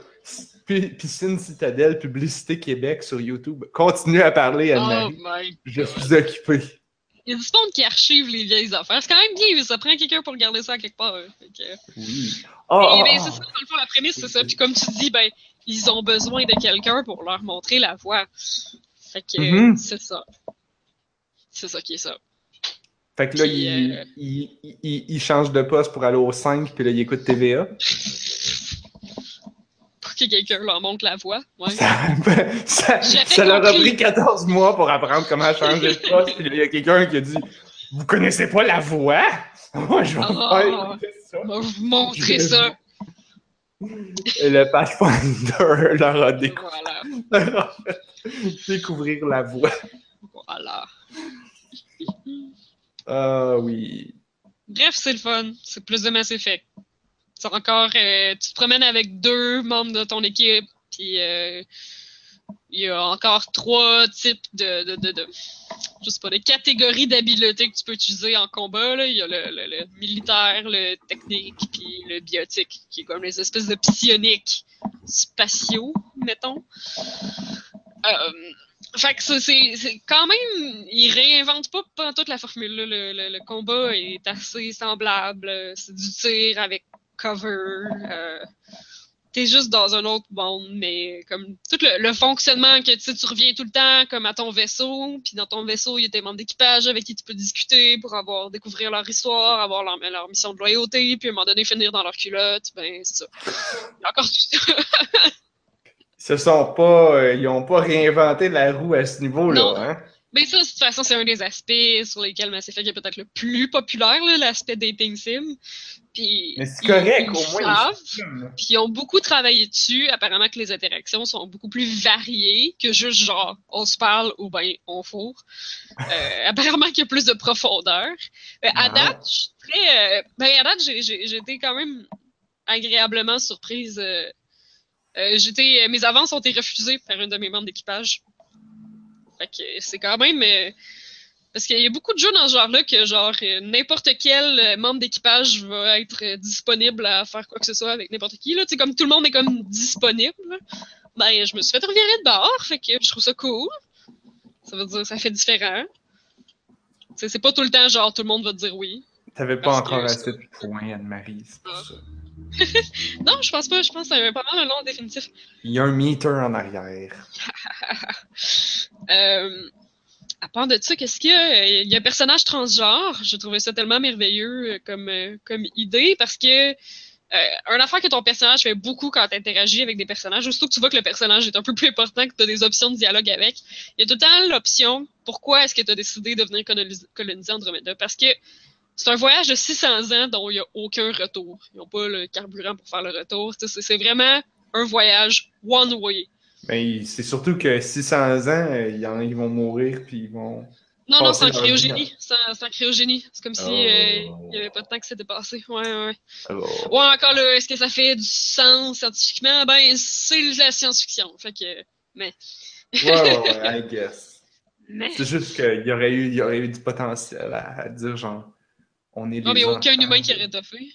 Pi- Piscine Citadelle, Publicité Québec sur YouTube. Continue à parler, Oh Anne-Marie. Je suis occupé. Il y a du monde qui archive les vieilles affaires. C'est quand même bien, ça prend quelqu'un pour garder ça à quelque part. hein. Que- Oui. Oh, oh, ben, oh. c'est ça, dans le fond, la prémisse, c'est ça. Puis comme tu dis, ben, ils ont besoin de quelqu'un pour leur montrer la voie. Fait que, Mhm. c'est ça. C'est ça qui est ça. Fait que là, Puis, il, euh, il, il, il change de poste pour aller au 5, puis là, il écoute TVA. (laughs) Pour que quelqu'un leur montre la. Ouais. Ça, (laughs) ça, leur a pris 14 mois pour apprendre comment changer de poste. Puis là, il y a quelqu'un qui a dit Vous connaissez pas la voix? (laughs) Moi, je vais Ah. ça. Vous montrer ça. Et le Pathfinder leur a, décou- Voilà. leur a fait découvrir la voix. Voilà. Ah oui. Bref, c'est le fun. C'est plus de Mass Effect. C'est encore. euh, tu te promènes avec deux membres de ton équipe, puis euh, il y a encore trois types de. de, je catégories d'habiletés que tu peux utiliser en combat. Il y a le, le- le militaire, le technique, puis le biotique, qui est comme les espèces de psioniques spatiaux, mettons. Euh, fait que c'est quand même. Ils réinventent pas, pas toute la formule. Le, le- le combat est assez semblable. C'est du tir avec cover. euh, T'es juste dans un autre monde, mais comme tout le, le fonctionnement que tu reviens tout le temps comme à ton vaisseau, puis dans ton vaisseau, il y a des membres d'équipage avec qui tu peux discuter pour avoir découvrir leur histoire, avoir leur, leur mission de loyauté, puis à un moment donné finir dans leur culotte, ben c'est ça. Il encore (laughs) se sont pas. euh, ils ont pas réinventé la roue à ce niveau-là, hein? Mais ça, de toute façon, c'est un des aspects sur lesquels Mass Effect est peut-être le plus populaire, l'aspect dating sim. Puis, Mais c'est ils- correct, ils au moins. savent, ils. Puis ils ont beaucoup travaillé dessus. Apparemment que les interactions sont beaucoup plus variées que juste genre on se parle ou ben on fourre. Euh, (laughs) apparemment qu'il y a plus de profondeur. Euh, à Ah. date, très. ben à date, j'ai été quand même agréablement surprise. Euh, euh, j'étais, mes avances ont été refusées par un de mes membres d'équipage. Fait que c'est quand même. euh, parce qu'il y a beaucoup de jeux dans ce genre-là que, genre, n'importe quel membre d'équipage va être disponible à faire quoi que ce soit avec n'importe qui. Là. Comme tout le monde est comme disponible, ben, je me suis fait revirer de bord, fait que je trouve ça cool. Ça veut dire ça fait différent. C'est pas tout le temps, genre, tout le monde va te dire oui. T'avais pas encore assez de points, Anne-Marie, c'est pour Ah. ça. (laughs) Non, je pense pas, je pense que c'est un- pas mal un nom définitif. Il y a un meter en arrière. (laughs) Euh, à part de ça, qu'est-ce qu'il y a? Il y a un personnage transgenre. J'ai trouvé ça tellement merveilleux euh, comme, euh, comme idée parce que euh, un affaire que ton personnage fait beaucoup quand tu interagis avec des personnages, aussitôt que tu vois que le personnage est un peu plus important, que tu as des options de dialogue avec, il y a tout le temps l'option pourquoi est-ce que tu as décidé de venir coloniser, coloniser Andromeda? Parce que c'est un voyage de 600 ans dont il n'y a aucun retour. Ils n'ont pas le carburant pour faire le retour. C'est vraiment un voyage one way. Mais c'est surtout que 600 ans, il y en a qui vont mourir, puis ils vont. Non, non, c'est en cryogénie. C'est en, cryogénie. C'est comme si Oh. euh, il n'y avait pas de temps que c'était passé. Ouais, ouais. Alors, Ouais, encore là, est-ce que ça fait du sens scientifiquement? Ben, c'est la science-fiction. Fait que. Mais. ouais, ouais, ouais, I guess. (laughs) Mais. C'est juste qu'il y aurait eu, il y aurait eu du potentiel à, à dire, genre, on est Non, mais aucun humain qui aurait toffé.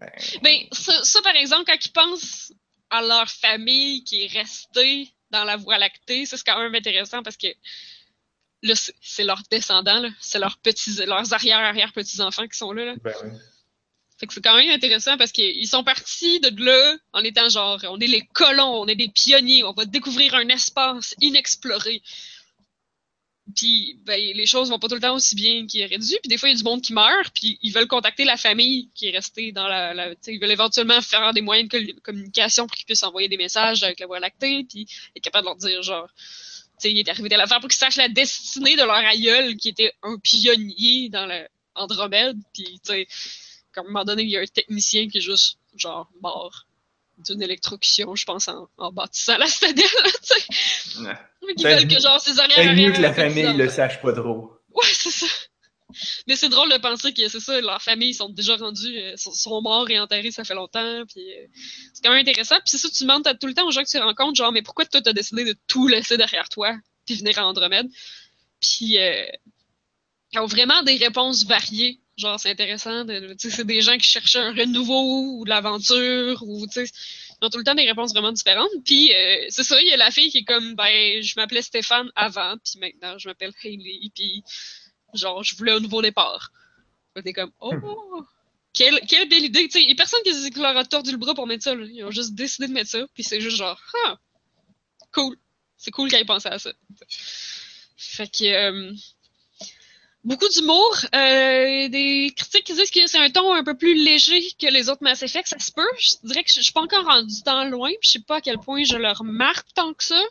Ben, Ben, ça, ça, par exemple, quand ils pensent à leur famille qui est restée dans la Voie lactée, ça, c'est quand même intéressant parce que là, c'est- c'est leurs descendants, là. c'est leurs petits, leurs arrière-arrière-petits-enfants qui sont là. là. ben oui. Fait que c'est quand même intéressant parce qu'ils sont partis de là en étant genre, on est les colons, on est des pionniers, on va découvrir un espace inexploré. Puis, ben, les choses vont pas tout le temps aussi bien qu'ils auraient dû. Puis des fois, il y a du monde qui meurt, puis ils veulent contacter la famille qui est restée dans la... la ils veulent éventuellement faire des moyens de communication pour qu'ils puissent envoyer des messages avec la Voie lactée, puis être capable de leur dire, genre, sais, il est arrivé telle affaire pour qu'ils sachent la destinée de leur aïeul qui était un pionnier dans le Andromède. Puis, tu sais, à un moment donné, il y a un technicien qui est juste, genre, mort d'une électrocution, je pense, en, en bâtissant la citadelle. Ouais. Ils Ben, veulent que, genre, ses arrière C'est mieux que la famille le sache pas trop. Ouais, c'est ça. Mais c'est drôle de penser que c'est ça, leurs familles sont déjà rendus, euh, sont, sont morts et enterrés, ça fait longtemps, puis euh, c'est quand même intéressant. Puis c'est ça, tu demandes tout le temps aux gens que tu rencontres, genre, mais pourquoi toi t'as décidé de tout laisser derrière toi, puis venir à Andromède? Puis euh, ils ont vraiment des réponses variées. Genre, c'est intéressant. de- c'est des gens qui cherchent un renouveau ou de l'aventure, ou tu sais, ils ont tout le temps des réponses vraiment différentes. Puis euh, c'est ça, il y a la fille qui est comme, ben, je m'appelais Stéphane avant, puis maintenant je m'appelle Hailey, puis genre, je voulais un nouveau départ. T'es comme, oh, quelle, quelle belle idée. Tu sais, il y a personne qui, qui leur a tordu le bras pour mettre ça. là. Ils ont juste décidé de mettre ça, puis c'est juste genre, ah, cool. C'est cool qu'ils aient pensé à ça. Fait que, euh, beaucoup d'humour. Euh, des critiques qui disent que c'est un ton un peu plus léger que les autres Mass Effect. Ça se peut. Je dirais que je, je suis pas encore rendu tant loin, je sais pas à quel point je le remarque tant que ça.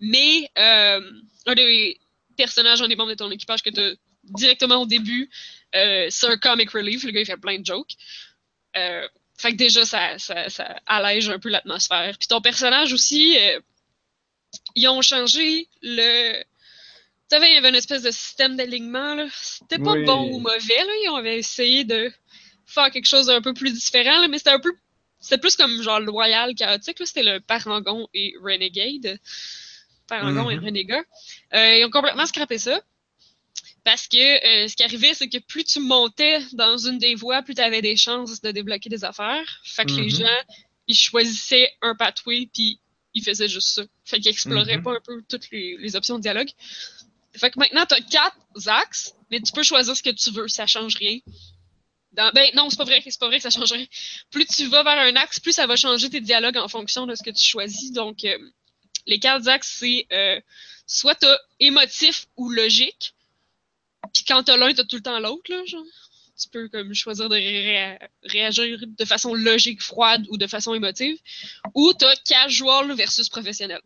Mais euh, un des personnages, un des de ton équipage que tu directement au début, euh, c'est un comic relief. Le gars, il fait plein de jokes. Euh, fait que déjà, ça, ça, ça allège un peu l'atmosphère. Puis ton personnage aussi, euh, ils ont changé le. Tu savais, il y avait une espèce de système d'alignement. là. C'était pas Oui. bon ou mauvais. Là. Ils avaient essayé de faire quelque chose d'un peu plus différent, là, mais c'était un peu. C'était plus comme genre loyal, chaotique. là. C'était le Parangon et Renegade. Parangon et Mhm. Renégat. Euh, ils ont complètement scrappé ça. Parce que euh, ce qui arrivait, c'est que plus tu montais dans une des voies, plus tu avais des chances de débloquer des affaires. Fait que les Mhm. gens, ils choisissaient un pathway, puis ils faisaient juste ça. Fait qu'ils exploraient Mhm. pas un peu toutes les, les options de dialogue. Fait que maintenant, tu as quatre axes, mais tu peux choisir ce que tu veux, ça change rien. Ben non, c'est pas vrai, c'est pas vrai que ça change rien. Plus tu vas vers un axe, plus ça va changer tes dialogues en fonction de ce que tu choisis. Donc, euh, les quatre axes, c'est euh, soit t'as émotif ou logique, puis quand t'as l'un, t'as tout le temps l'autre, là, genre. Tu peux comme choisir de ré- réagir de façon logique, froide ou de façon émotive. Ou t'as casual versus professionnel.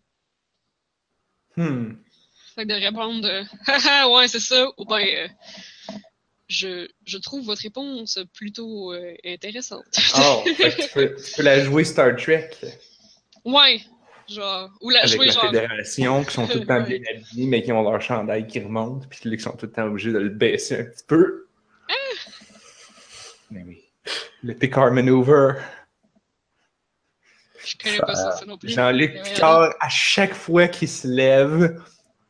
Hmm. Fait que de répondre euh, Haha, (laughs) ouais, c'est ça, ou ben euh, je, je trouve votre réponse plutôt euh, intéressante. Oh, fait que tu peux, tu peux la jouer Star Trek ouais, genre, ou la avec jouer la genre. Fédération qui sont tout le (laughs) temps bien habillés, mais qui ont leur chandail qui remonte, puis qui sont tout le temps obligés de le baisser un petit peu. Ah! Mais oui. Le Picard Maneuver. Je connais pas ça, ça non plus. Jean-Luc Picard, à chaque fois qu'il se lève,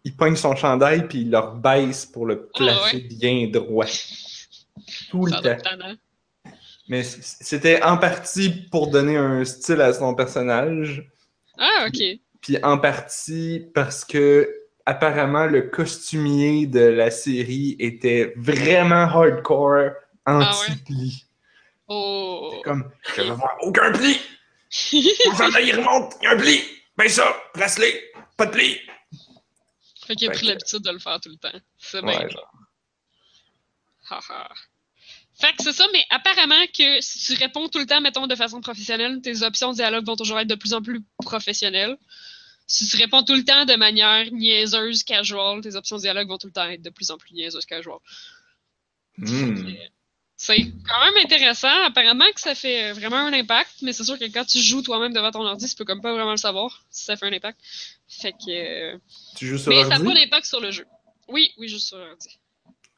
il pogne son chandail puis il le baisse pour le placer bien droit. Tout le Ça temps. Mais c'était en partie pour donner un style à son personnage, Ah, ok. puis en partie parce que apparemment le costumier de la série était vraiment hardcore anti-pli. Oh. Comme, je veux (laughs) voir aucun pli! Mon chandail il remonte, il y a un pli! Ben ça, place-les! Pas de pli! Fait qu'il a pris l'habitude de le faire tout le temps. C'est bien. Haha. Fait que c'est ça, mais apparemment que si tu réponds tout le temps, mettons, de façon professionnelle, tes options de dialogue vont toujours être de plus en plus professionnelles. Si tu réponds tout le temps de manière niaiseuse, casual, tes options de dialogue vont tout le temps être de plus en plus niaiseuses, casual. Hmm. C'est quand même intéressant. Apparemment que ça fait vraiment un impact, mais c'est sûr que quand tu joues toi-même devant ton ordi, tu peux comme pas vraiment le savoir si ça fait un impact. Fait que. euh, Tu joues sur Mais ça n'a pas d'impact sur le jeu. Oui, oui, juste sur ordi.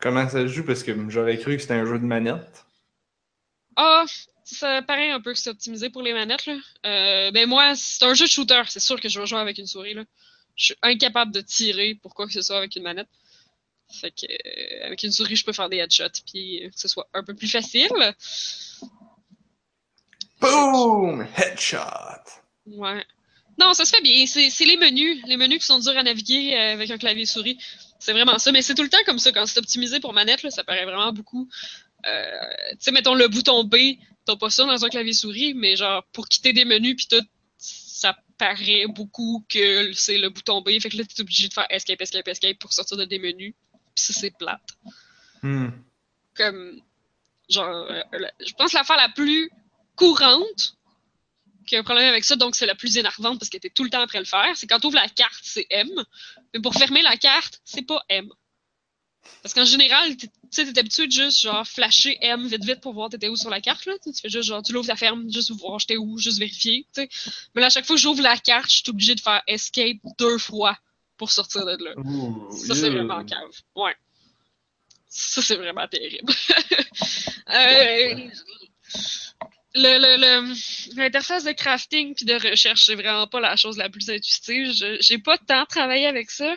Comment ça se joue? Parce que j'aurais cru que c'était un jeu de manette. Ah, ça paraît un peu que c'est optimisé pour les manettes, là. Euh, ben moi, c'est un jeu de shooter. C'est sûr que je vais jouer avec une souris, là. Je suis incapable de tirer pour quoi que ce soit avec une manette. Fait que, euh, avec une souris, je peux faire des headshots, puis que ce soit un peu plus facile. Boom! Headshot! Ouais. Non, ça se fait bien. C'est c'est les menus. Les menus qui sont durs à naviguer euh, avec un clavier souris. C'est vraiment ça. Mais c'est tout le temps comme ça. Quand c'est optimisé pour manette, là, ça paraît vraiment beaucoup. Euh, tu sais, mettons le bouton B, t'as pas ça dans un clavier souris, mais genre pour quitter des menus puis tout, ça paraît beaucoup que c'est le bouton B. Fait que là, t'es obligé de faire escape, escape, escape pour sortir de des menus. Puis ça, c'est plate. Hmm. Comme, genre, euh, je pense que l'affaire la plus courante qui a un problème avec ça, donc c'est la plus énervante parce que t'es tout le temps après le faire, c'est quand tu ouvres la carte, c'est M, mais pour fermer la carte, c'est pas M. Parce qu'en général, tu sais, t'es habitué de juste genre flasher M vite vite pour voir t'étais où sur la carte, là. Tu fais juste genre, tu l'ouvres la ferme, juste voir j'étais où, juste vérifier. Mais là, à chaque fois que j'ouvre la carte, je suis obligé de faire escape deux fois pour sortir de là. Ça, c'est yeah. vraiment cave. Ouais. Ça, c'est vraiment terrible. (laughs) Euh, le- le- le- L'interface de crafting puis de recherche, c'est vraiment pas la chose la plus intuitive. J'ai pas tant travaillé avec ça.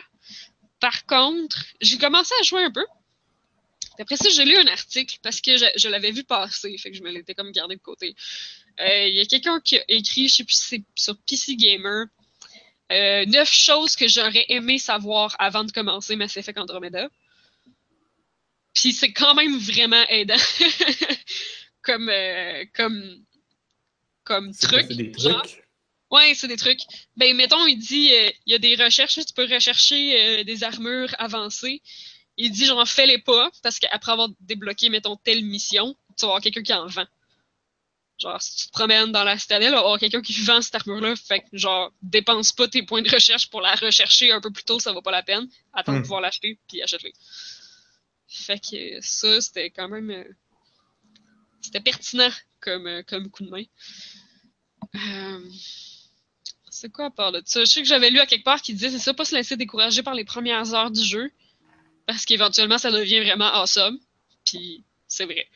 Par contre, j'ai commencé à jouer un peu. Après ça, j'ai lu un article parce que je, je l'avais vu passer, fait que je me l'étais comme gardé de côté. Euh, Il y a quelqu'un qui a écrit, je sais plus si c'est sur PC Gamer, euh, neuf choses que j'aurais aimé savoir avant de commencer Mass Effect Andromeda. Puis c'est quand même vraiment aidant (laughs) comme, euh, comme, comme quoi, truc. C'est des genre. trucs? Ouais, c'est des trucs. Ben, mettons, il dit, euh, il y a des recherches, tu peux rechercher des armures avancées. Il dit, genre, fais-les pas, parce qu'après avoir débloqué, mettons, telle mission, tu vas avoir quelqu'un qui en vend. Genre, si tu te promènes dans la citadelle, il va y avoir quelqu'un qui vend cette armure-là. Fait que, genre, dépense pas tes points de recherche pour la rechercher un peu plus tôt, ça vaut pas la peine. Attends de Hmm. pouvoir l'acheter, puis achète-le. Fait que ça, c'était quand même... euh, c'était pertinent comme, euh, comme coup de main. Euh, c'est quoi à part ça? Je sais que j'avais lu à quelque part qui disait c'est ça, pas se laisser décourager par les premières heures du jeu. Parce qu'éventuellement, ça devient vraiment awesome. Puis c'est vrai.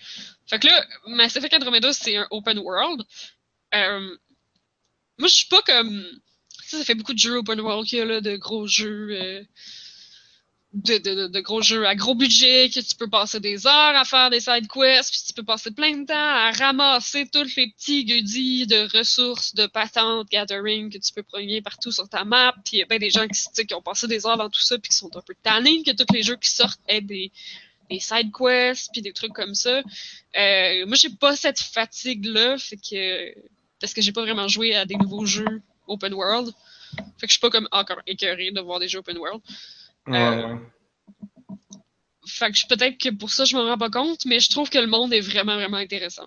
Fait que là, Mass Effect Andromeda, c'est un open world. Euh, moi, je suis pas comme. Ça, ça fait beaucoup de jeux open world qu'il y a là, de gros jeux. euh, de, de, de, gros jeux à gros budget, que tu peux passer des heures à faire des side quests, puis tu peux passer plein de temps à ramasser tous les petits goodies de ressources, de patentes, gathering que tu peux prendre partout sur ta map. Puis il y a bien des gens qui, qui ont passé des heures dans tout ça, puis qui sont un peu tannés que tous les jeux qui sortent aient des, des side quests, puis des trucs comme ça. Euh, moi, j'ai pas cette fatigue-là, fait que parce que j'ai pas vraiment joué à des nouveaux jeux open world. Fait que je suis pas comme encore écœuré de voir des jeux open world. Ouais, Euh, ouais. Fait que je- peut-être que pour ça, je m'en rends pas compte, mais je trouve que le monde est vraiment, vraiment intéressant.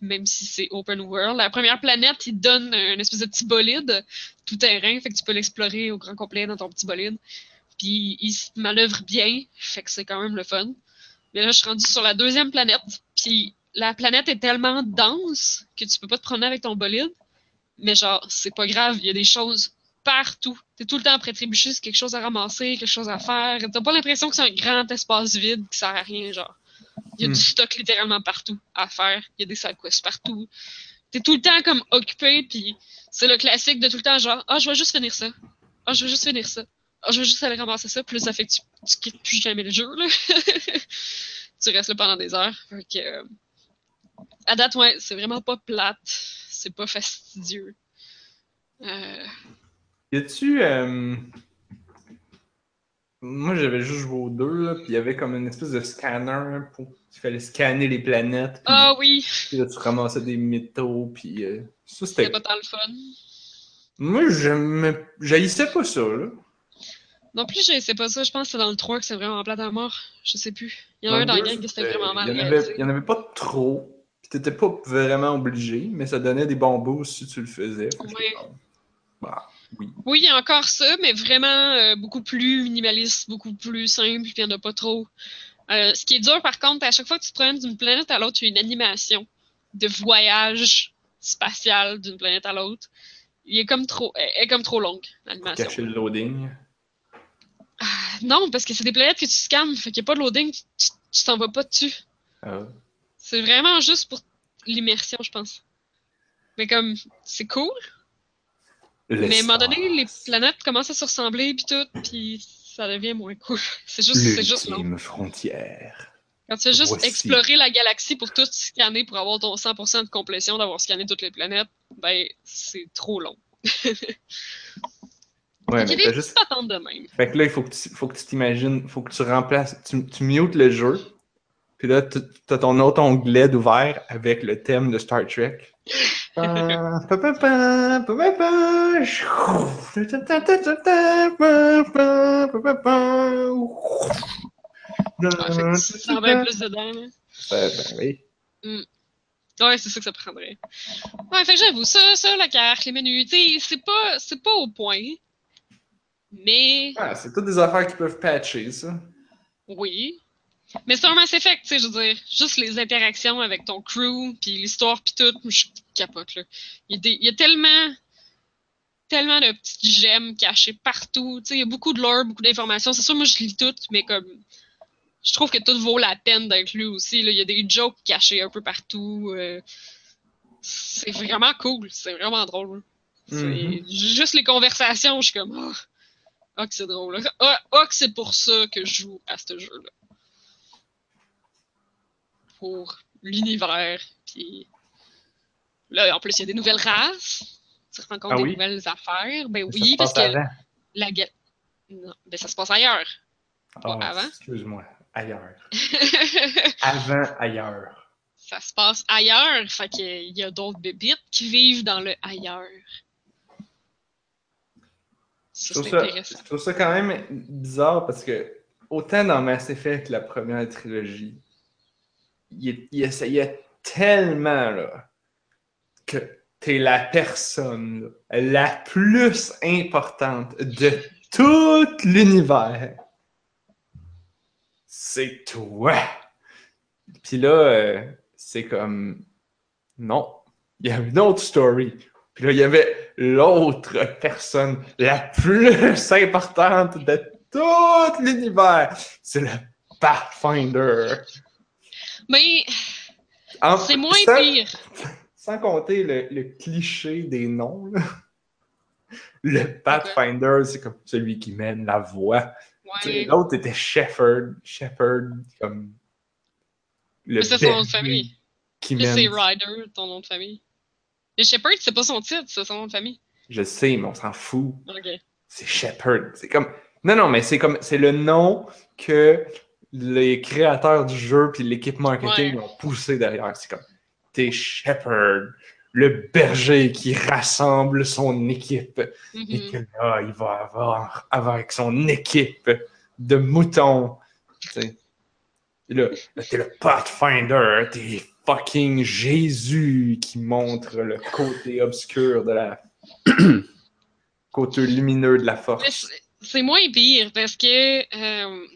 Même si c'est open world. La première planète, il donne un espèce de petit bolide tout terrain, fait que tu peux l'explorer au grand complet dans ton petit bolide. Puis il se manœuvre bien, fait que c'est quand même le fun. Mais là, je suis rendue sur la deuxième planète, puis la planète est tellement dense que tu peux pas te promener avec ton bolide. Mais genre, c'est pas grave, il y a des choses partout. T'es tout le temps après trébucher, c'est quelque chose à ramasser, quelque chose à faire. T'as pas l'impression que c'est un grand espace vide qui sert à rien, genre. Il y a Hmm. du stock littéralement partout à faire. Il y a des side quests partout. T'es tout le temps comme occupé, puis c'est le classique de tout le temps genre, ah, je vais juste finir ça. Ah, je vais juste finir ça. Je vais juste aller ramasser ça. Là, ça fait que tu, tu quittes plus jamais le jeu, là. (laughs) tu restes là pendant des heures. Fait que, euh, à date, ouais, c'est vraiment pas plate. C'est pas fastidieux. Euh, Y a-tu. euh, Moi, j'avais juste joué aux deux, là, puis il y avait comme une espèce de scanner pour. Il fallait scanner les planètes, Ah oui, puis là, tu ramassais des métaux, puis. euh, Ça, c'était c'était. pas tant le fun. Moi, j'aimais. J'haïssais pas ça, là. Non plus, je sais pas ça. Je pense que c'est dans le 3 que c'est vraiment plate à mort. Je sais plus. Il y en a un dans le gang que c'était vraiment mal Il y en avait, il y en avait pas trop. Puis t'étais pas vraiment obligé, mais ça donnait des bons boosts si tu le faisais. Ouais. Bah, oui. Oui, il y a encore ça, mais vraiment euh, beaucoup plus minimaliste, beaucoup plus simple, puis il n'y en a pas trop. Euh, ce qui est dur, par contre, à chaque fois que tu te promènes d'une planète à l'autre, tu as une animation de voyage spatial d'une planète à l'autre. Il est comme trop, elle est comme trop longue, l'animation. Cacher le loading. Ah, non, parce que c'est des planètes que tu scannes, fait qu'il n'y a pas de loading, tu t'en vas pas dessus. Ah. C'est vraiment juste pour l'immersion, je pense. Mais comme, c'est cool. Mais à un moment donné, les planètes commencent à se ressembler, puis tout, puis ça devient moins cool. (laughs) C'est juste, c'est juste long. Frontière. Quand tu fais juste Voici. explorer la galaxie pour tout scanner, pour avoir ton 100% de complétion, d'avoir scanné toutes les planètes, ben, c'est trop long. (laughs) Ouais, mais t'as juste. de même. Fait que là, il faut que tu faut que tu t'imagines, faut que tu remplaces, tu, tu mutes le jeu, puis là, t'as ton autre onglet d'ouvert avec le thème de Star Trek. (laughs) Vas plus dedans, là. Ouais, ben oui. Ouais, c'est ça que ça prendrait. Ouais, fait j'avoue, ça, ça, la carte, les menus, tu sais, c'est pas, c'est pas au point. Mais, Ah, c'est toutes des affaires qui peuvent patcher, ça. oui. Mais c'est un Mass Effect, tu sais, je veux dire, juste les interactions avec ton crew, puis l'histoire, puis tout, je capote, là. Il y a, des- il y a tellement, tellement de petites gemmes cachées partout, tu sais, il y a beaucoup de lore, beaucoup d'informations. C'est sûr, moi, je lis tout, mais comme, je trouve que tout vaut la peine lu aussi, là. Il y a des jokes cachés un peu partout. euh, c'est vraiment cool, c'est vraiment drôle. Mhm. juste les conversations, je suis comme, ah, ah, que c'est drôle. Ah, que c'est pour ça que je joue à ce jeu-là. Pour l'univers, puis là, en plus, il y a des nouvelles races. Tu rencontres Ah des oui? nouvelles affaires? Ben oui, parce que avant. la ga- Non, ben ça se passe ailleurs. Avant. Excuse-moi, ailleurs. (laughs) Avant, ailleurs. ça se passe ailleurs. Fait qu'il y a d'autres bébites qui vivent dans le ailleurs. Je trouve ça, intéressant. je trouve ça quand même bizarre parce que autant dans Mass Effect, la première trilogie, il, essayait tellement là, que t'es la personne là, la plus importante de tout l'univers. C'est toi. Puis là, euh, c'est comme non, il y a une autre story. Puis là, il y avait l'autre personne la plus (laughs) importante de tout l'univers. C'est le Pathfinder. Mais c'est moins sans, pire. Sans compter le, le cliché des noms. là. Le Pathfinder, c'est comme celui qui mène la voie. Ouais. L'autre était Shepherd. Shepherd, comme. Le Mais c'est son nom de famille. Qui Puis mène. c'est Ryder, ton nom de famille. Et Shepard, c'est pas son titre, c'est son nom de famille. Je sais, mais on s'en fout. C'est Shepard. C'est comme. Non, non, mais c'est comme. C'est le nom que les créateurs du jeu puis l'équipe marketing Ouais. ont poussé derrière. C'est comme. T'es Shepard, le berger qui rassemble son équipe. Et que là, il va avoir avec son équipe de moutons. Tu sais. Et Là, là, t'es le Pathfinder, t'es fucking Jésus qui montre le côté obscur de la. (clears throat) côté lumineux de la force. c'est- c'est moins pire parce que euh,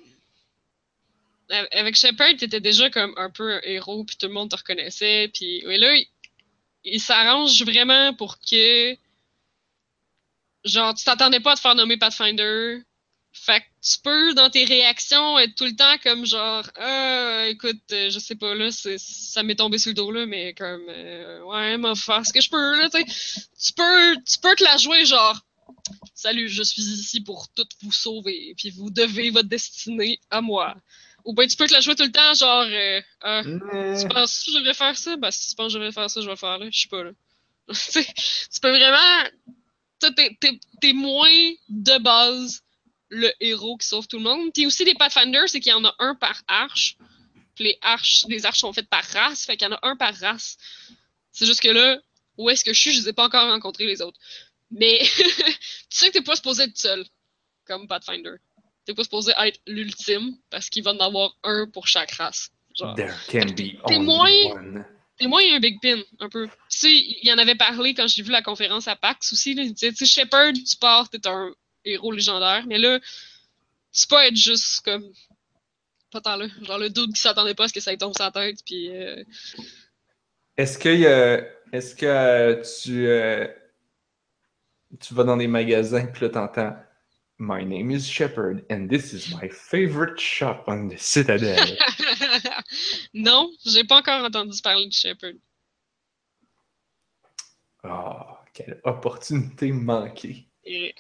avec Shepard, t'étais déjà comme un peu un héros, puis tout le monde te reconnaissait, puis mais là, il, il s'arrange vraiment pour que genre tu t'attendais pas à te faire nommer Pathfinder. Fait que tu peux, dans tes réactions, être tout le temps comme genre Ah, écoute, euh, je sais pas là, ça m'est tombé sur le dos là, mais comme euh, ouais, m'a faire ce que je peux là, tu sais. Tu peux, tu peux te la jouer genre Salut, je suis ici pour tout vous sauver, puis vous devez votre destinée à moi. Ou bien tu peux te la jouer tout le temps, genre, euh, Ah, tu penses que je devrais faire ça? Ben, si tu penses que je devrais faire ça, je vais le faire là. Je suis pas là. (laughs) Tu sais, peux vraiment. t'es moins de base le héros qui sauve tout le monde. Puis aussi, les Pathfinders, c'est qu'il y en a un par arche. Puis les arches, les arches sont faites par race, fait qu'il y en a un par race. C'est juste que là, où est-ce que je suis, je les ai pas encore rencontrés les autres. Mais (laughs) tu sais que t'es pas supposé être seul, comme Pathfinder. T'es pas supposé être l'ultime, parce qu'il va en avoir un pour chaque race. T'es moins- one. Et moi, il y a un big pin, un peu. Tu sais, il y en avait parlé quand j'ai vu la conférence à PAX aussi. Tu sais, Shepard, tu pars, t'es un héros légendaire. Mais là, tu peux être juste comme pas tant là. Genre le doute qui s'attendait pas à ce que ça lui tombe sur la tête, puis. euh, Est-ce que, a- est-ce que euh, tu, euh, tu vas dans des magasins puis là t'entends My name is Shepard and this is my favorite shop on the Citadel. (laughs) non, j'ai pas encore entendu parler de Shepard. Oh, quelle opportunité manquée. Et-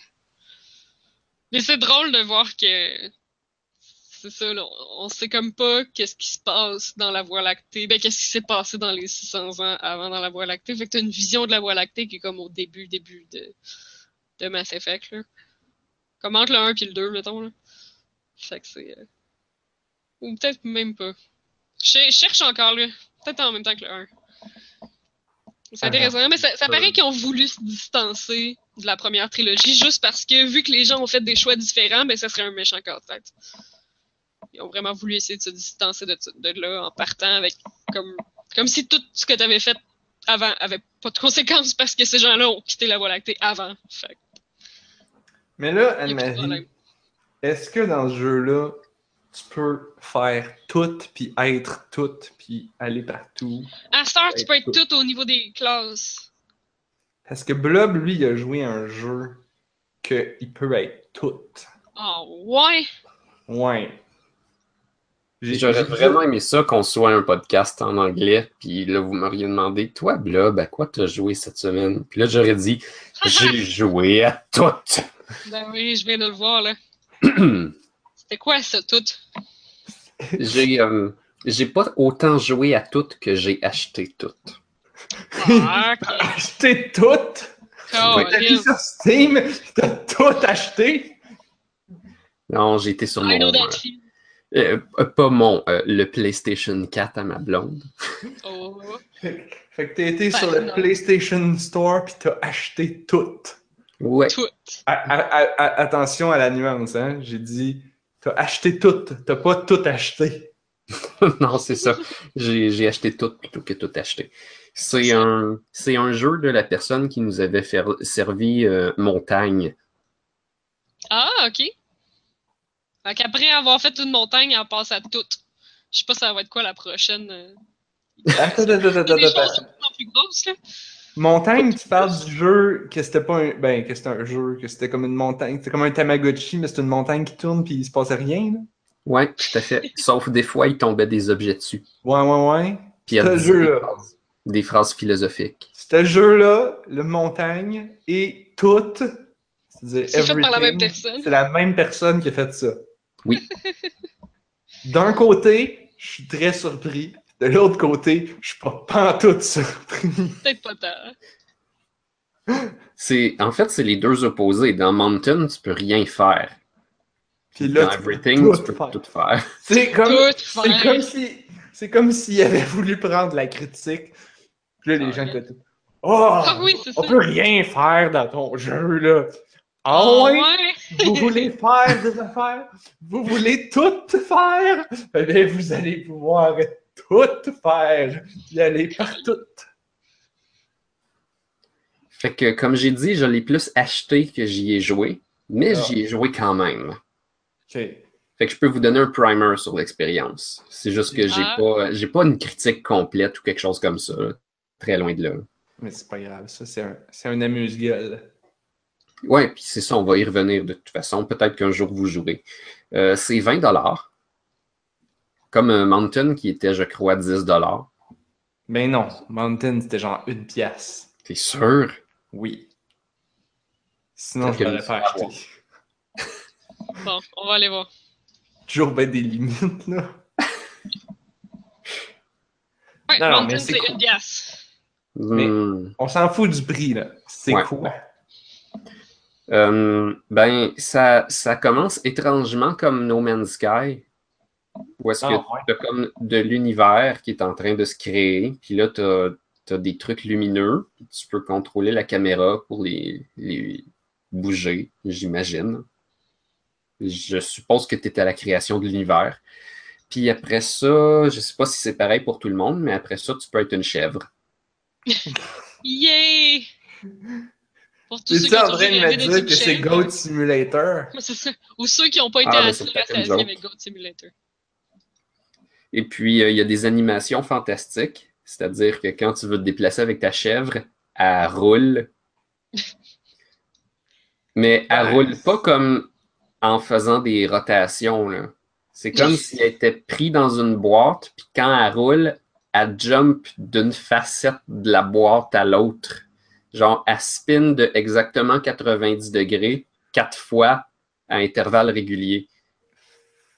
Mais c'est drôle de voir que c'est ça, là, on sait comme pas qu'est-ce qui se passe dans la Voie lactée, ben qu'est-ce qui s'est passé dans les 600 ans avant dans la Voie lactée. Fait que t'as une vision de la Voie lactée qui est comme au début, début de, de Mass Effect, là. Comme entre le 1 et le 2, mettons, là. Fait que c'est... euh, Ou peut-être même pas. Je je cherche encore, là. Peut-être en même temps que le 1. C'est Ah, intéressant, mais ça, ça paraît qu'ils ont voulu se distancer de la première trilogie juste parce que, vu que les gens ont fait des choix différents, ben ça serait un méchant casse-tête. Ils ont vraiment voulu essayer de se distancer de, de là en partant avec comme, comme si tout ce que tu avais fait avant avait pas de conséquences parce que ces gens-là ont quitté la Voie lactée avant. Fait Mais là, Anne-Marie, est-ce que dans ce jeu-là, tu peux faire tout puis être tout puis aller partout? À Star, tu peux être tout au niveau des classes. Parce que Blob, lui, il a joué un jeu qu'il peut être tout. Oh, ouais! Ouais. J'aurais vraiment aimé ça qu'on soit un podcast en anglais, puis là, vous m'auriez demandé, toi, Blob, à quoi t'as joué cette semaine? Puis là, j'aurais dit, (laughs) j'ai joué à tout. Ben oui, je viens de le voir, là. (clears throat) C'était quoi ça, tout? j'ai euh, j'ai pas autant joué à tout que j'ai acheté tout. Ah, (laughs) acheté tout! Oh, T'as mis sur Steam, t'as tout acheté! Non, j'ai été sur I know mon. euh, euh, pas mon, euh, le PlayStation 4 à ma blonde. Oh. Fait que- t'as été Ben, sur le non. PlayStation Store pis t'as acheté tout. Ouais. Tout. A- a- a- a- attention à la nuance, hein. J'ai dit, t'as acheté tout, t'as pas tout acheté. (laughs) non, c'est ça. J'ai acheté tout plutôt que tout acheté. C'est un, c'est un jeu de la personne qui nous avait fait- servi euh, Montagne. Ah, ok. Fait qu'après avoir fait une montagne, on passe à tout. Je sais pas ça va être quoi la prochaine. euh. Attends, attends, attends, Il y a attends, Montagne, tu parles du jeu que c'était pas un. Ben, que c'était un jeu, que c'était comme une montagne. C'était comme un Tamagotchi, mais c'était une montagne qui tourne puis il se passait rien, là. Ouais, tout à fait. Sauf des fois, il tombait des objets dessus. Ouais, ouais, ouais. Puis il y a des, jeu-là. phrases- des phrases philosophiques. Ce jeu-là, le montagne et tout. C'est-à-dire C'est fait par la même personne. C'est la même personne qui a fait ça. Oui. (laughs) D'un côté, je suis très surpris. De l'autre côté, je suis pas pantoute surpris. (laughs) Peut-être pas tant. C'est, en fait, c'est les deux opposés. Dans Mountain, tu peux rien faire. Puis là, Dans tu peux Everything, tout tu peux faire. tout faire. (laughs) C'est comme, c'est si, c'est comme s'il avait voulu prendre la critique. Puis là, les Ah, gens étaient tout. Oh, Ah oui, c'est on ça. peut rien faire dans ton jeu là. Ah ouais? ouais? Vous voulez faire des affaires? Vous voulez tout faire? Eh bien, vous allez pouvoir tout faire. Y aller partout. Fait que, comme j'ai dit, je l'ai plus acheté que j'y ai joué, mais Ah. j'y ai joué quand même. OK. Fait que je peux vous donner un primer sur l'expérience. C'est juste que j'ai Ah. pas, j'ai pas une critique complète ou quelque chose comme ça. là. Très loin de là. Mais c'est pas grave, ça, c'est un, c'est un amuse-gueule. Ouais, puis c'est ça, on va y revenir de toute façon. Peut-être qu'un jour vous jouerez. Euh, c'est 20 dollars. Comme un Mountain qui était, je crois, 10 dollars. Mais non, Mountain, c'était genre une pièce. T'es sûr? Oui. Sinon, je l'aurais pas acheté. (laughs) Bon, on va aller voir. Toujours ben des limites, là. (laughs) Ouais, Non, Mountain, mais c'est cool. une pièce. Mais- Hmm. On s'en fout du prix, là. C'est Ouais. quoi? Euh, ben, ça, ça commence étrangement comme No Man's Sky. Où est-ce que Ah, ouais. tu as comme de l'univers qui est en train de se créer, puis là, tu as, des trucs lumineux, puis tu peux contrôler la caméra pour les, les bouger, j'imagine. Je suppose que tu es à la création de l'univers. Puis après ça, je sais pas si c'est pareil pour tout le monde, mais après ça, tu peux être une chèvre. Yay! Pour tous ceux qui ont en train de me dire que c'est. Goat Simulator? (laughs) Ça. Ou ceux qui n'ont pas été Ah, à la avec Goat Simulator. Et puis, euh, il y a des animations fantastiques. C'est-à-dire que quand tu veux te déplacer avec ta chèvre, elle roule. (laughs) Mais elle roule pas comme en faisant des rotations. là. C'est comme si elle était prise dans une boîte, puis quand elle roule, elle jump d'une facette de la boîte à l'autre. Genre, elle spin de exactement 90 degrés, quatre fois à intervalles réguliers.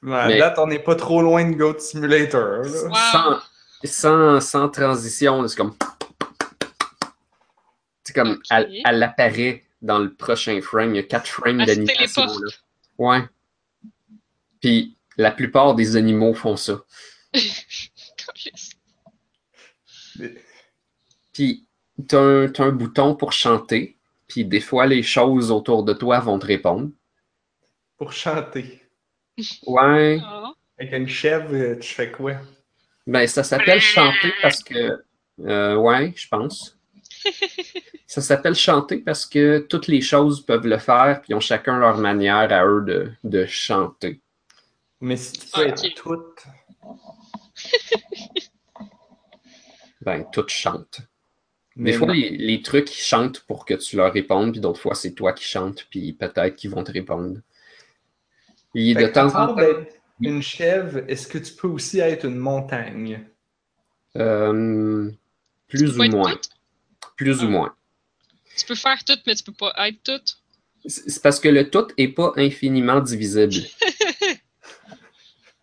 À Mais- date, on n'est pas trop loin de Goat Simulator. là. Sans, sans, sans transition, là, c'est comme. C'est comme. Elle, elle apparaît dans le prochain frame. Il y a quatre frames d'animation. là. Ouais. Puis la plupart des animaux font ça. (laughs) Puis t'as un, t'as un bouton pour chanter. Puis des fois, les choses autour de toi vont te répondre. Pour chanter. Ouais. Ah. Avec une chèvre, euh, tu fais quoi? Ben, ça s'appelle chanter parce que. euh, ouais, je pense. (laughs) Ça s'appelle chanter parce que toutes les choses peuvent le faire, puis ils ont chacun leur manière à eux de, de chanter. Mais si tu fais Ok. tout. (laughs) Ben, toutes chantent. Des Mais fois, non. les, les trucs, ils chantent pour que tu leur répondes, puis d'autres fois, c'est toi qui chantes, puis peut-être qu'ils vont te répondre. De Fait que temps en temps, une chèvre, est-ce que tu peux aussi être une montagne? euh, plus ou moins. Plus ou Ah. moins. Tu peux faire tout, mais tu peux pas être tout. C'est parce que le tout est pas infiniment divisible. (laughs)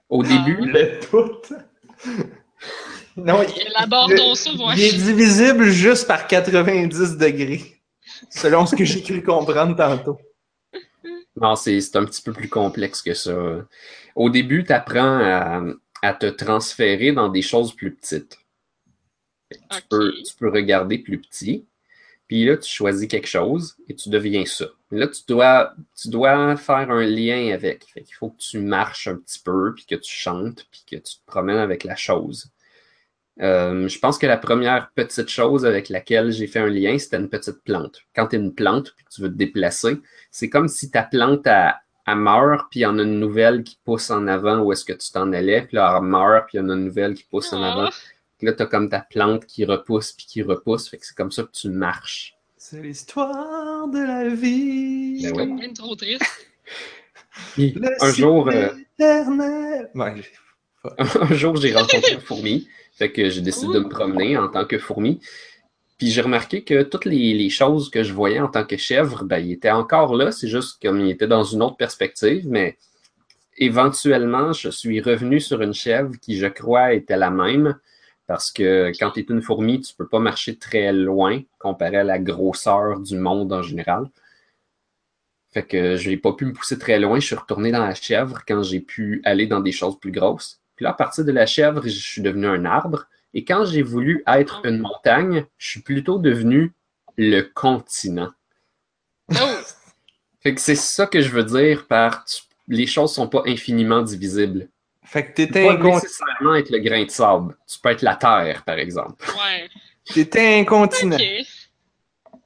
Au début, Le tout? (laughs) non, ça, il est divisible juste par 90 degrés. Selon ce que j'ai cru comprendre tantôt. Non, c'est un petit peu plus complexe que ça. Au début, tu apprends à, à te transférer dans des choses plus petites. Tu, peux, tu peux regarder plus petit, puis là, tu choisis quelque chose et tu deviens ça. Là, tu dois, tu dois faire un lien avec. Fait qu'il faut que tu marches un petit peu, puis que tu chantes, puis que tu te promènes avec la chose. Euh, je pense que la première petite chose avec laquelle j'ai fait un lien, c'était une petite plante. Quand tu es une plante, puis que tu veux te déplacer, c'est comme si ta plante, elle meurt, puis il y en a une nouvelle qui pousse en avant où est-ce que tu t'en allais, puis là, elle meurt, puis il y en a une nouvelle qui pousse en avant. Ah, Puis là, tu as comme ta plante qui repousse, puis qui repousse, fait que c'est comme ça que tu marches. C'est l'histoire de la vie. Ben c'est ouais. trop triste. Puis, un jour, euh, éternel. Ouais, j'ai- (laughs) un jour, j'ai rencontré une fourmi. Fait que j'ai décidé de me promener en tant que fourmi. Puis j'ai remarqué que toutes les, les choses que je voyais en tant que chèvre, ben, ils étaient encore là. C'est juste comme ils étaient dans une autre perspective. Mais éventuellement, je suis revenu sur une chèvre qui, je crois, était la même. Parce que quand tu es une fourmi, tu peux pas marcher très loin comparé à la grosseur du monde en général. Fait que je n'ai pas pu me pousser très loin. Je suis retourné dans la chèvre quand j'ai pu aller dans des choses plus grosses. Puis là, à partir de la chèvre, je suis devenu un arbre. Et quand j'ai voulu être une montagne, je suis plutôt devenu le continent. Oh! Fait que c'est ça que je veux dire par tu- les choses sont pas infiniment divisibles. Fait que Tu t'étais peux pas nécessairement être le grain de sable. Tu peux être la terre, par exemple. Ouais. t'étais incontinent. Ok.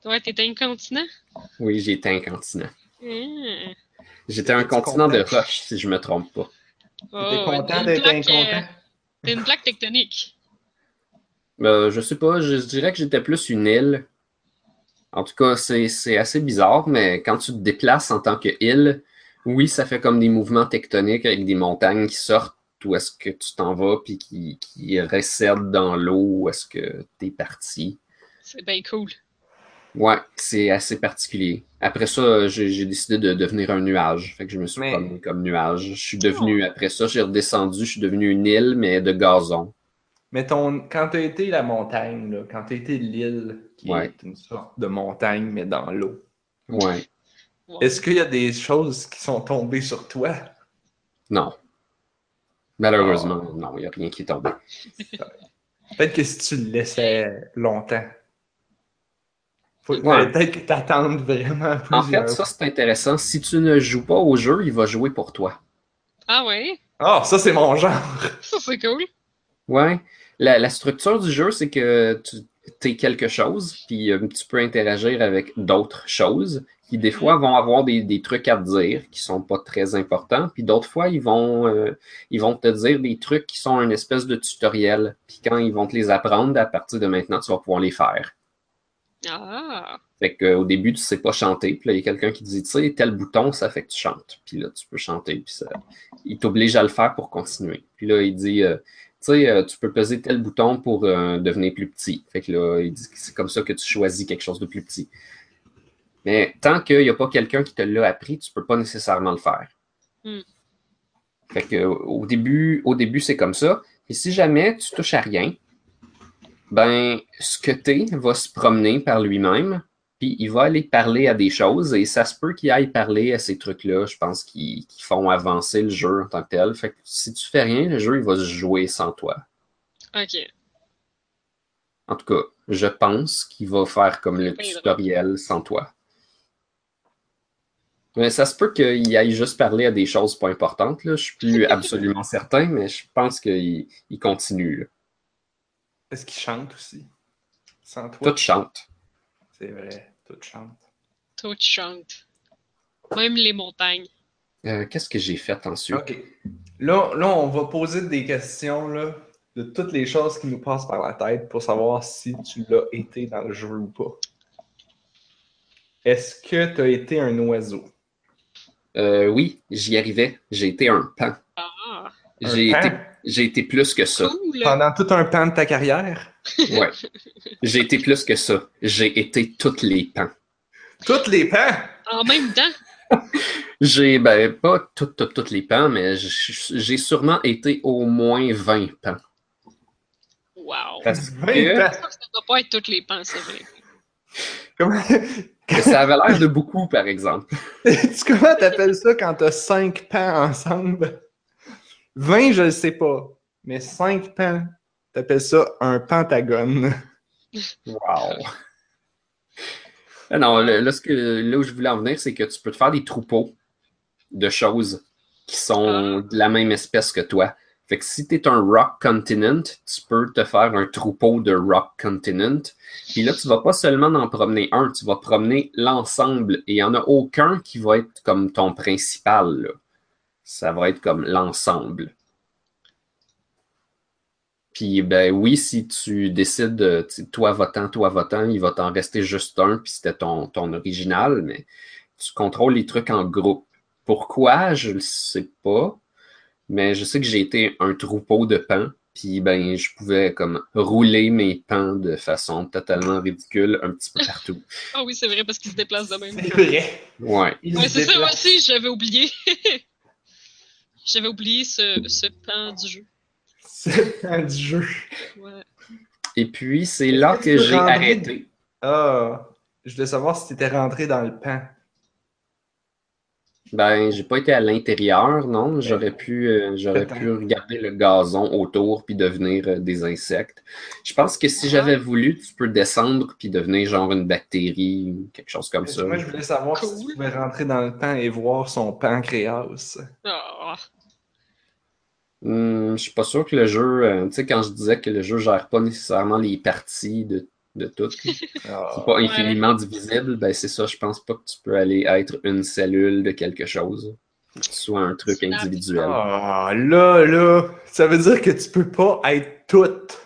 Toi, t'es incontinent? Oui, j'ai été un continent. Hmm. J'étais un continent de roche, si je me trompe pas. T'étais Oh, content t'es une d'être plaque, euh, incontent? T'es une plaque tectonique. Euh, je sais pas, je, je dirais que j'étais plus une île. En tout cas, c'est c'est assez bizarre, mais quand tu te déplaces en tant que île, oui, ça fait comme des mouvements tectoniques avec des montagnes qui sortent où est-ce que tu t'en vas, puis qui, qui recèdent dans l'eau où est-ce que t'es parti. C'est bien cool. Ouais, c'est assez particulier. Après ça, j'ai j'ai décidé de devenir un nuage. Fait que je me suis Mais- promené comme nuage. Je suis devenu, après ça, j'ai redescendu, je suis devenu une île, mais de gazon. Mais ton, quand t'as été la montagne, là, quand t'as été l'île, qui Ouais. est une sorte de montagne, mais dans l'eau, Ouais. Est-ce qu'il y a des choses qui sont tombées sur toi? Non. Malheureusement, non, il n'y a rien qui est tombé. Peut-être que si tu le laissais longtemps. Faut, Ouais. Peut-être que t'attendes vraiment En fait, ça, c'est intéressant. Si tu ne joues pas au jeu, il va jouer pour toi. Ah ouais? Ah, ça, c'est mon genre. Ça, c'est cool. Ouais. La, la structure du jeu, c'est que tu, t'es quelque chose, puis euh, tu peux interagir avec d'autres choses qui, des fois, vont avoir des, des trucs à te dire qui sont pas très importants, puis d'autres fois, ils vont, euh, ils vont te dire des trucs qui sont une espèce de tutoriel, puis quand ils vont te les apprendre, à partir de maintenant, tu vas pouvoir les faire. Ah! Fait qu'au début, tu sais pas chanter. Puis là, il y a quelqu'un qui dit, tu sais, tel bouton, ça fait que tu chantes. Puis là, tu peux chanter. Puis ça, il t'oblige à le faire pour continuer. Puis là, il dit, euh, tu sais, euh, tu peux peser tel bouton pour euh, devenir plus petit. Fait que là, il dit que c'est comme ça que tu choisis quelque chose de plus petit. Mais tant qu'il n'y a pas quelqu'un qui te l'a appris, tu peux pas nécessairement le faire. Hmm. Fait que au début, au début, c'est comme ça. Et si jamais tu touches à rien, ben, ce que t'es va se promener par lui-même, puis il va aller parler à des choses, et ça se peut qu'il aille parler à ces trucs-là, je pense, qui, qui font avancer le jeu en tant que tel. Fait que si tu fais rien, le jeu, il va se jouer sans toi. Ok. En tout cas, je pense qu'il va faire comme le tutoriel sans toi. Mais ça se peut qu'il aille juste parler à des choses pas importantes, là. Je suis plus (laughs) absolument certain, mais je pense qu'il il continue, là. Est-ce qu'il chante aussi? Sans toi? Tout chante. C'est vrai, tout chante. Tout chante. Même les montagnes. Euh, Qu'est-ce que j'ai fait ensuite? Ok. Là, là, on va poser des questions là, de toutes les choses qui nous passent par la tête pour savoir si tu l'as été dans le jeu ou pas. Est-ce que tu as été un oiseau? Euh, oui, j'y arrivais. J'ai été un pan. Ah! J'ai pan? été, j'ai été plus que ça. Cool! Pendant tout un pan de ta carrière? Ouais. J'ai été plus que ça. J'ai été toutes les pans. Toutes les pans? En même temps? (laughs) J'ai, ben, pas toutes, toutes, toutes les pans, mais j'ai sûrement été au moins 20 pans. Wow! Parce 20 que, pans? Ça doit pas être toutes les pans, c'est vrai. Comment, ça avait l'air de beaucoup, par exemple. (laughs) tu, comment t'appelles ça quand t'as 5 pans ensemble? 20, je le sais pas. Mais 5 pans, t'appelles ça un pentagone. (laughs) Wow. Ah Non, là, là, ce que, là où je voulais en venir, c'est que tu peux te faire des troupeaux de choses qui sont de la même espèce que toi. Fait que si tu es un Rock Continent, tu peux te faire un troupeau de Rock Continent. Puis là, tu vas pas seulement en promener un, tu vas promener l'ensemble. Et il n'y en a aucun qui va être comme ton principal. là. Ça va être comme l'ensemble. Puis, ben oui, si tu décides, toi votant, toi votant, il va t'en rester juste un, puis c'était ton, ton original, mais tu contrôles les trucs en groupe. Pourquoi, je le sais pas, mais je sais que j'ai été un troupeau de pans, puis ben je pouvais comme rouler mes pans de façon totalement ridicule un petit peu partout. (laughs) Ah oui, c'est vrai, parce qu'ils se déplacent de même. C'est vrai. Ouais. C'est ça, moi aussi, j'avais oublié. (laughs) j'avais oublié ce, ce pan du jeu. Le temps du jeu. Ouais. Et puis, c'est là que tu j'ai arrêté. Ah, je voulais savoir si t'étais rentré dans le pan. Ben, j'ai pas été à l'intérieur, non. J'aurais pu, euh, j'aurais pu regarder le gazon autour puis devenir euh, des insectes. Je pense que si Ah. j'avais voulu, tu peux descendre puis devenir genre une bactérie ou quelque chose comme ça. Moi, je voulais savoir si tu pouvais rentrer dans le pan et voir son pancréas. Ah, Hmm, je suis pas sûr que le jeu, euh, tu sais, quand je disais que le jeu gère pas nécessairement les parties de, de tout, (laughs) c'est pas infiniment divisible, ben c'est ça, je pense pas que tu peux aller être une cellule de quelque chose. Sois un truc individuel. Ah, là, là, ça veut dire que tu peux pas être toute.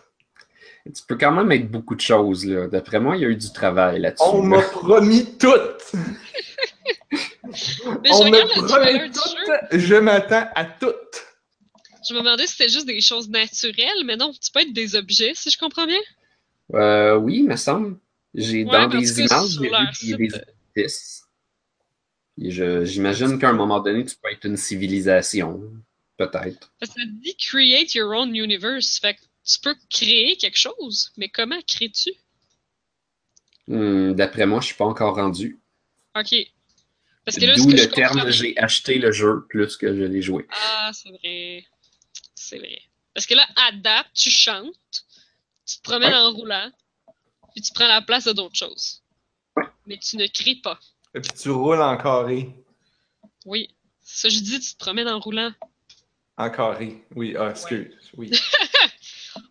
Tu peux quand même être beaucoup de choses, là. D'après moi, il y a eu du travail là-dessus. On là. m'a promis toute. Mais (laughs) je On m'a regarde le trailer promis du jeu. toute. Je m'attends à toute. Je me demandais si c'était juste des choses naturelles, mais non, tu peux être des objets, si je comprends bien? Euh, oui, me semble. J'ai Ouais, dans des images, j'ai vu des je- J'imagine qu'à un moment donné, tu peux être une civilisation. Peut-être. Ça dit create your own universe. Fait que tu peux créer quelque chose, mais comment crées-tu? Hmm, D'après moi, je suis pas encore rendu. Ok. D'où le terme j'ai acheté le jeu plus que je l'ai joué. Ah, c'est vrai. C'est vrai. Parce que là, adapte, tu chantes, tu te promènes Ouais. en roulant, puis tu prends la place de d'autres choses. Ouais. Mais tu ne crées pas. Et puis tu roules en carré. Oui. C'est ça je dis, tu te promènes en roulant. En carré. Oui, ah, excuse. Oui. (laughs)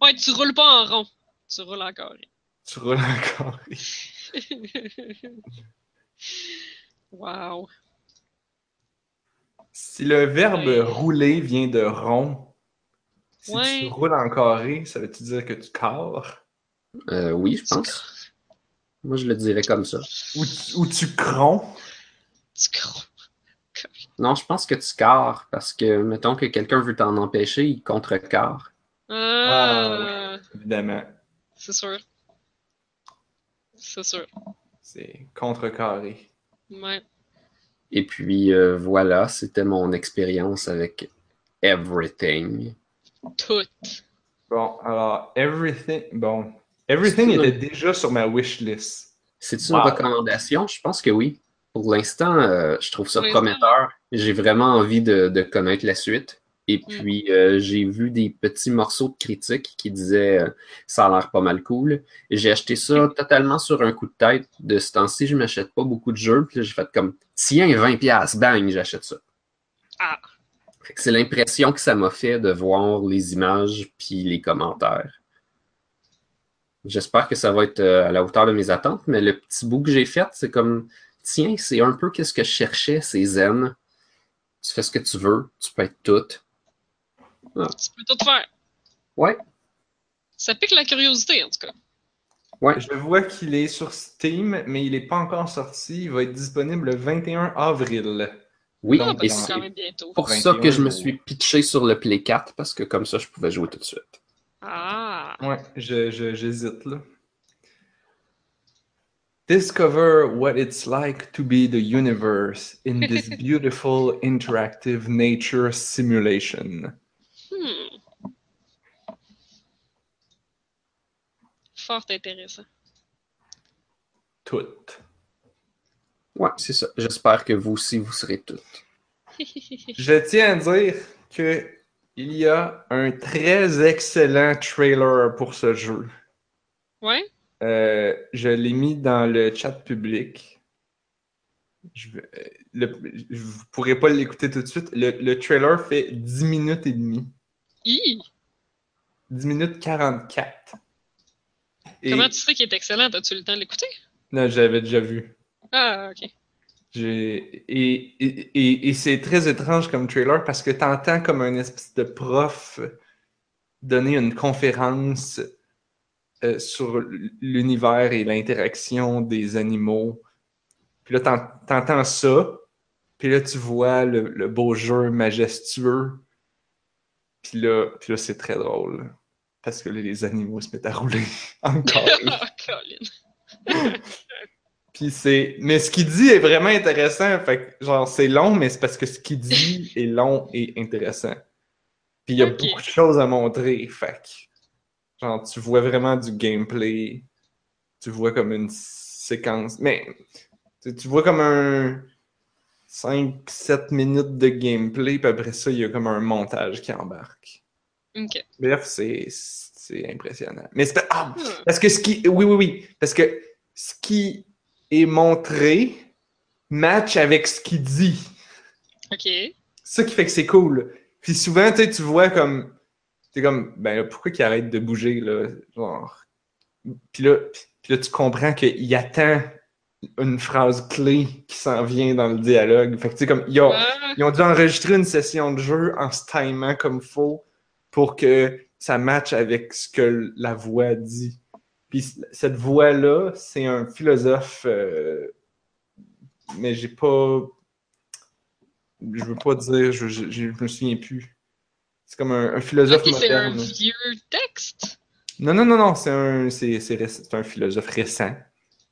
Ouais, tu roules pas en rond. Tu roules en carré. Tu roules encore. (laughs) wow. Si le verbe Ouais. rouler vient de rond, si Ouais. tu roules en carré, ça veut-tu dire que tu carres? Euh, oui, je pense. Moi, je le dirais comme ça. Ou tu, ou tu cron? Tu crois. Non, je pense que tu carres parce que, mettons que quelqu'un veut t'en empêcher, il contrecarre. Ah, Évidemment. c'est sûr. C'est sûr. C'est contrecarré. Ouais. Et puis, euh, voilà, c'était mon expérience avec Everything. Tout. Bon, alors, everything. Bon. Everything C'est était une- déjà sur ma wish list. C'est une Wow. recommandation? Je pense que oui. Pour l'instant, euh, je trouve ça prometteur. J'ai vraiment envie de, de connaître la suite. Et puis, euh, j'ai vu des petits morceaux de critiques qui disaient euh, ça a l'air pas mal cool. J'ai acheté ça totalement sur un coup de tête. De ce temps-ci, je m'achète pas beaucoup de jeux. Puis là, j'ai fait comme tiens, 20$, bang, j'achète ça. Ah. C'est l'impression que ça m'a fait de voir les images puis les commentaires. J'espère que ça va être euh, à la hauteur de mes attentes, mais le petit bout que j'ai fait, c'est comme tiens, c'est un peu qu'est-ce que je cherchais, c'est zen. Tu fais ce que tu veux, tu peux être tout. Tu peux tout faire. Ouais, Ça pique la curiosité, en tout cas. ouais. Je vois qu'il est sur Steam, mais il n'est pas encore sorti. Il va être disponible le 21 avril. Oui, Donc, et c'est pour ça 21 que je me suis pitché sur le Play 4 parce que comme ça, je pouvais jouer tout de suite. Ah. Ouais, j'hésite là. Discover what it's like to be the universe in this (laughs) beautiful interactive nature simulation. Hmm. Fort intéressant. Tout. Ouais, c'est ça. J'espère que vous aussi, vous serez toutes. (laughs) Je tiens à dire que il y a un très excellent trailer pour ce jeu. ouais? Euh, je l'ai mis dans le chat public. Je vais- le- je- vous pourrez pas l'écouter tout de suite. Le, le trailer fait 10 minutes et demie. Hi! 10 minutes 44. Et Comment tu sais qu'il est excellent? As-tu eu le temps de l'écouter? non, j'avais déjà vu. Ah, ok. Et, et, et- c'est très étrange comme trailer parce que tu entends comme un espèce de prof donner une conférence euh, sur l'univers et l'interaction des animaux. Puis là, t'en- t'entends ça, puis là, tu vois le, le beau jeu majestueux. Puis là, puis là c'est très drôle. Parce que là, les animaux se mettent à rouler (laughs) encore. (laughs) (laughs) Puis c'est. Mais ce qu'il dit est vraiment intéressant. Fait que, genre, c'est long, mais c'est parce que ce qu'il dit (laughs) est long et intéressant. Puis il y a beaucoup de choses à montrer. Fait que, genre, tu vois vraiment du gameplay. Tu vois comme une séquence. Mais tu, vois comme un 5-7 minutes de gameplay, puis après ça, il y a comme un montage qui embarque. Ok. Bref, c'est impressionnant. Mais c'est ah, Hmm. parce que ce qui. Oui, oui, oui. Parce que ce qui est montré match avec ce qu'il dit. Ok. C'est ça qui fait que c'est cool. Puis souvent, tu vois comme. T'es comme, ben là, pourquoi qu'il arrête de bouger, là? Genre? Puis là, puis là tu comprends qu'il attend une phrase clé qui s'en vient dans le dialogue. Fait que tu sais, comme, ils ont, Ah, ils ont dû enregistrer une session de jeu en se timant comme faut pour que ça matche avec ce que la voix dit. Puis cette voix-là, c'est un philosophe, euh, mais j'ai pas. Je veux pas dire, je, je, je me souviens plus. C'est comme un, un philosophe ok, c'est un vieux texte? Non, non, non, non, c'est un, un philosophe récent.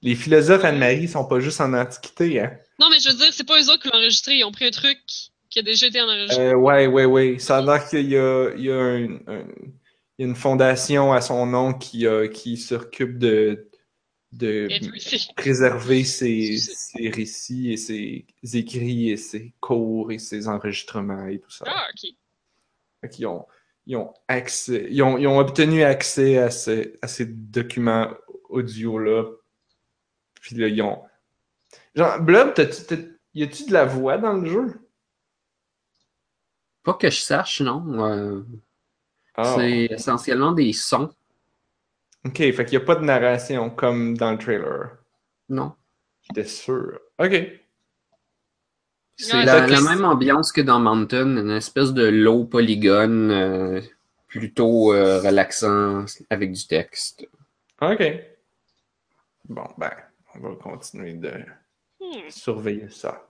Les philosophes, Anne-Marie, sont pas juste en antiquité, hein. Non, mais je veux dire, c'est pas eux autres qui l'ont enregistré. Ils ont pris un truc qui a déjà été enregistré. Euh, ouais, ouais, ouais. Ça a l'air qu'il y a, il y a un- un- il y a une fondation à son nom qui, euh, qui s'occupe de, de préserver ses, (laughs) ses récits et ses écrits et ses cours et ses enregistrements et tout ça. Ah, ok. Fait qu'ils ont, ils ont accès, ils ont, ils ont obtenu accès à, ce- à ces documents audio-là. Puis là, ils ont. Genre, Blob, t'as-tu- t'as- y a-tu de la voix dans le jeu? Pas que je sache, non. Euh, Ah. C'est essentiellement des sons. Ok, fait qu'il n'y a pas de narration comme dans le trailer. Non. J'étais sûr. Ok. C'est la, même ambiance que dans Mountain, une espèce de low polygone euh, plutôt euh, relaxant avec du texte. Ok. Bon, ben, on va continuer de Hmm. surveiller ça.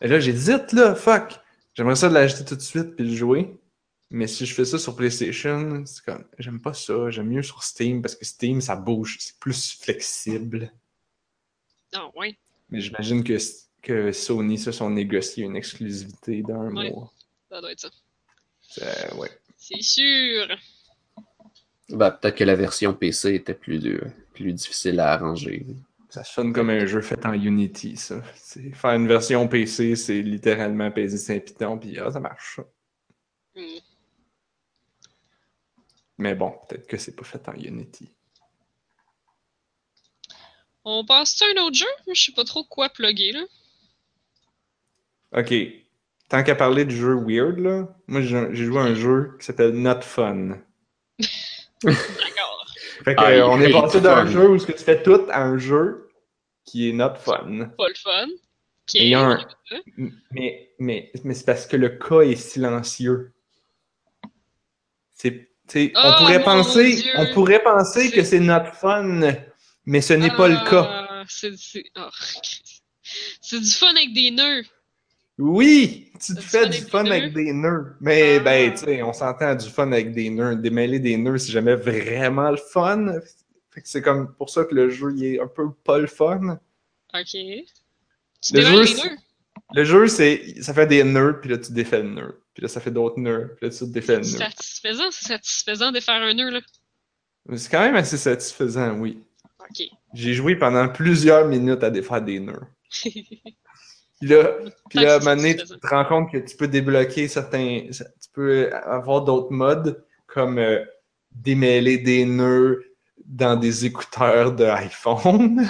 Et là, j'hésite, là, fuck. J'aimerais ça de l'acheter tout de suite puis le jouer. Mais si je fais ça sur PlayStation, c'est comme, j'aime pas ça. J'aime mieux sur Steam parce que Steam, ça bouge. C'est plus flexible. Ah, ouais. Mais j'imagine que, que Sony se sont négociés une exclusivité d'un Ouais. mois. Ça doit être ça. C'est- ouais. C'est sûr. Ben, peut-être que la version PC était plus, de- plus difficile à arranger. Ça sonne comme un jeu fait en Unity, ça. C'est- Faire une version PC, c'est littéralement peser saint Python, puis ah, ça marche. ça. Mais bon, peut-être que c'est pas fait en Unity. On passe à un autre jeu? Je sais pas trop quoi plugger, là. Ok. Tant qu'à parler de jeux weird, là, moi j'ai joué à un jeu qui s'appelle Not Fun. (laughs) D'accord. Fait que, Ah, euh, on est passé d'un fun. jeu où ce que tu fais tout à un jeu qui est Not Fun. Pas le fun. Ok. Et il y a un- Mais, mais, mais c'est parce que le cas est silencieux. C'est, Oh, on pourrait mon penser, on pourrait penser que c'est Not Fun, mais ce n'est pas le cas. Ah, C'est c'est- oh, c'est du fun avec des nœuds. Oui, tu te fais du fun des avec des nœuds. Mais Ah. ben, tu sais, on s'entend du fun avec des nœuds. Démêler des nœuds, c'est jamais vraiment le fun. Fait que c'est comme pour ça que le jeu il est un peu pas le fun. Ok. Tu Le démêles jeu, c'est- nœuds? Le jeu, c'est ça fait des nœuds, puis là tu défais le nœud. Puis là ça fait d'autres nœuds, puis là tu défais le C'est nœud. satisfaisant, c'est satisfaisant de faire un nœud, là. C'est quand même assez satisfaisant, oui. Ok. J'ai joué pendant plusieurs minutes à défaire des nœuds. (laughs) Puis là, puis là, à un moment donné, tu te rends compte que tu peux débloquer certains. Tu peux avoir d'autres modes comme euh, démêler des nœuds dans des écouteurs de iPhone.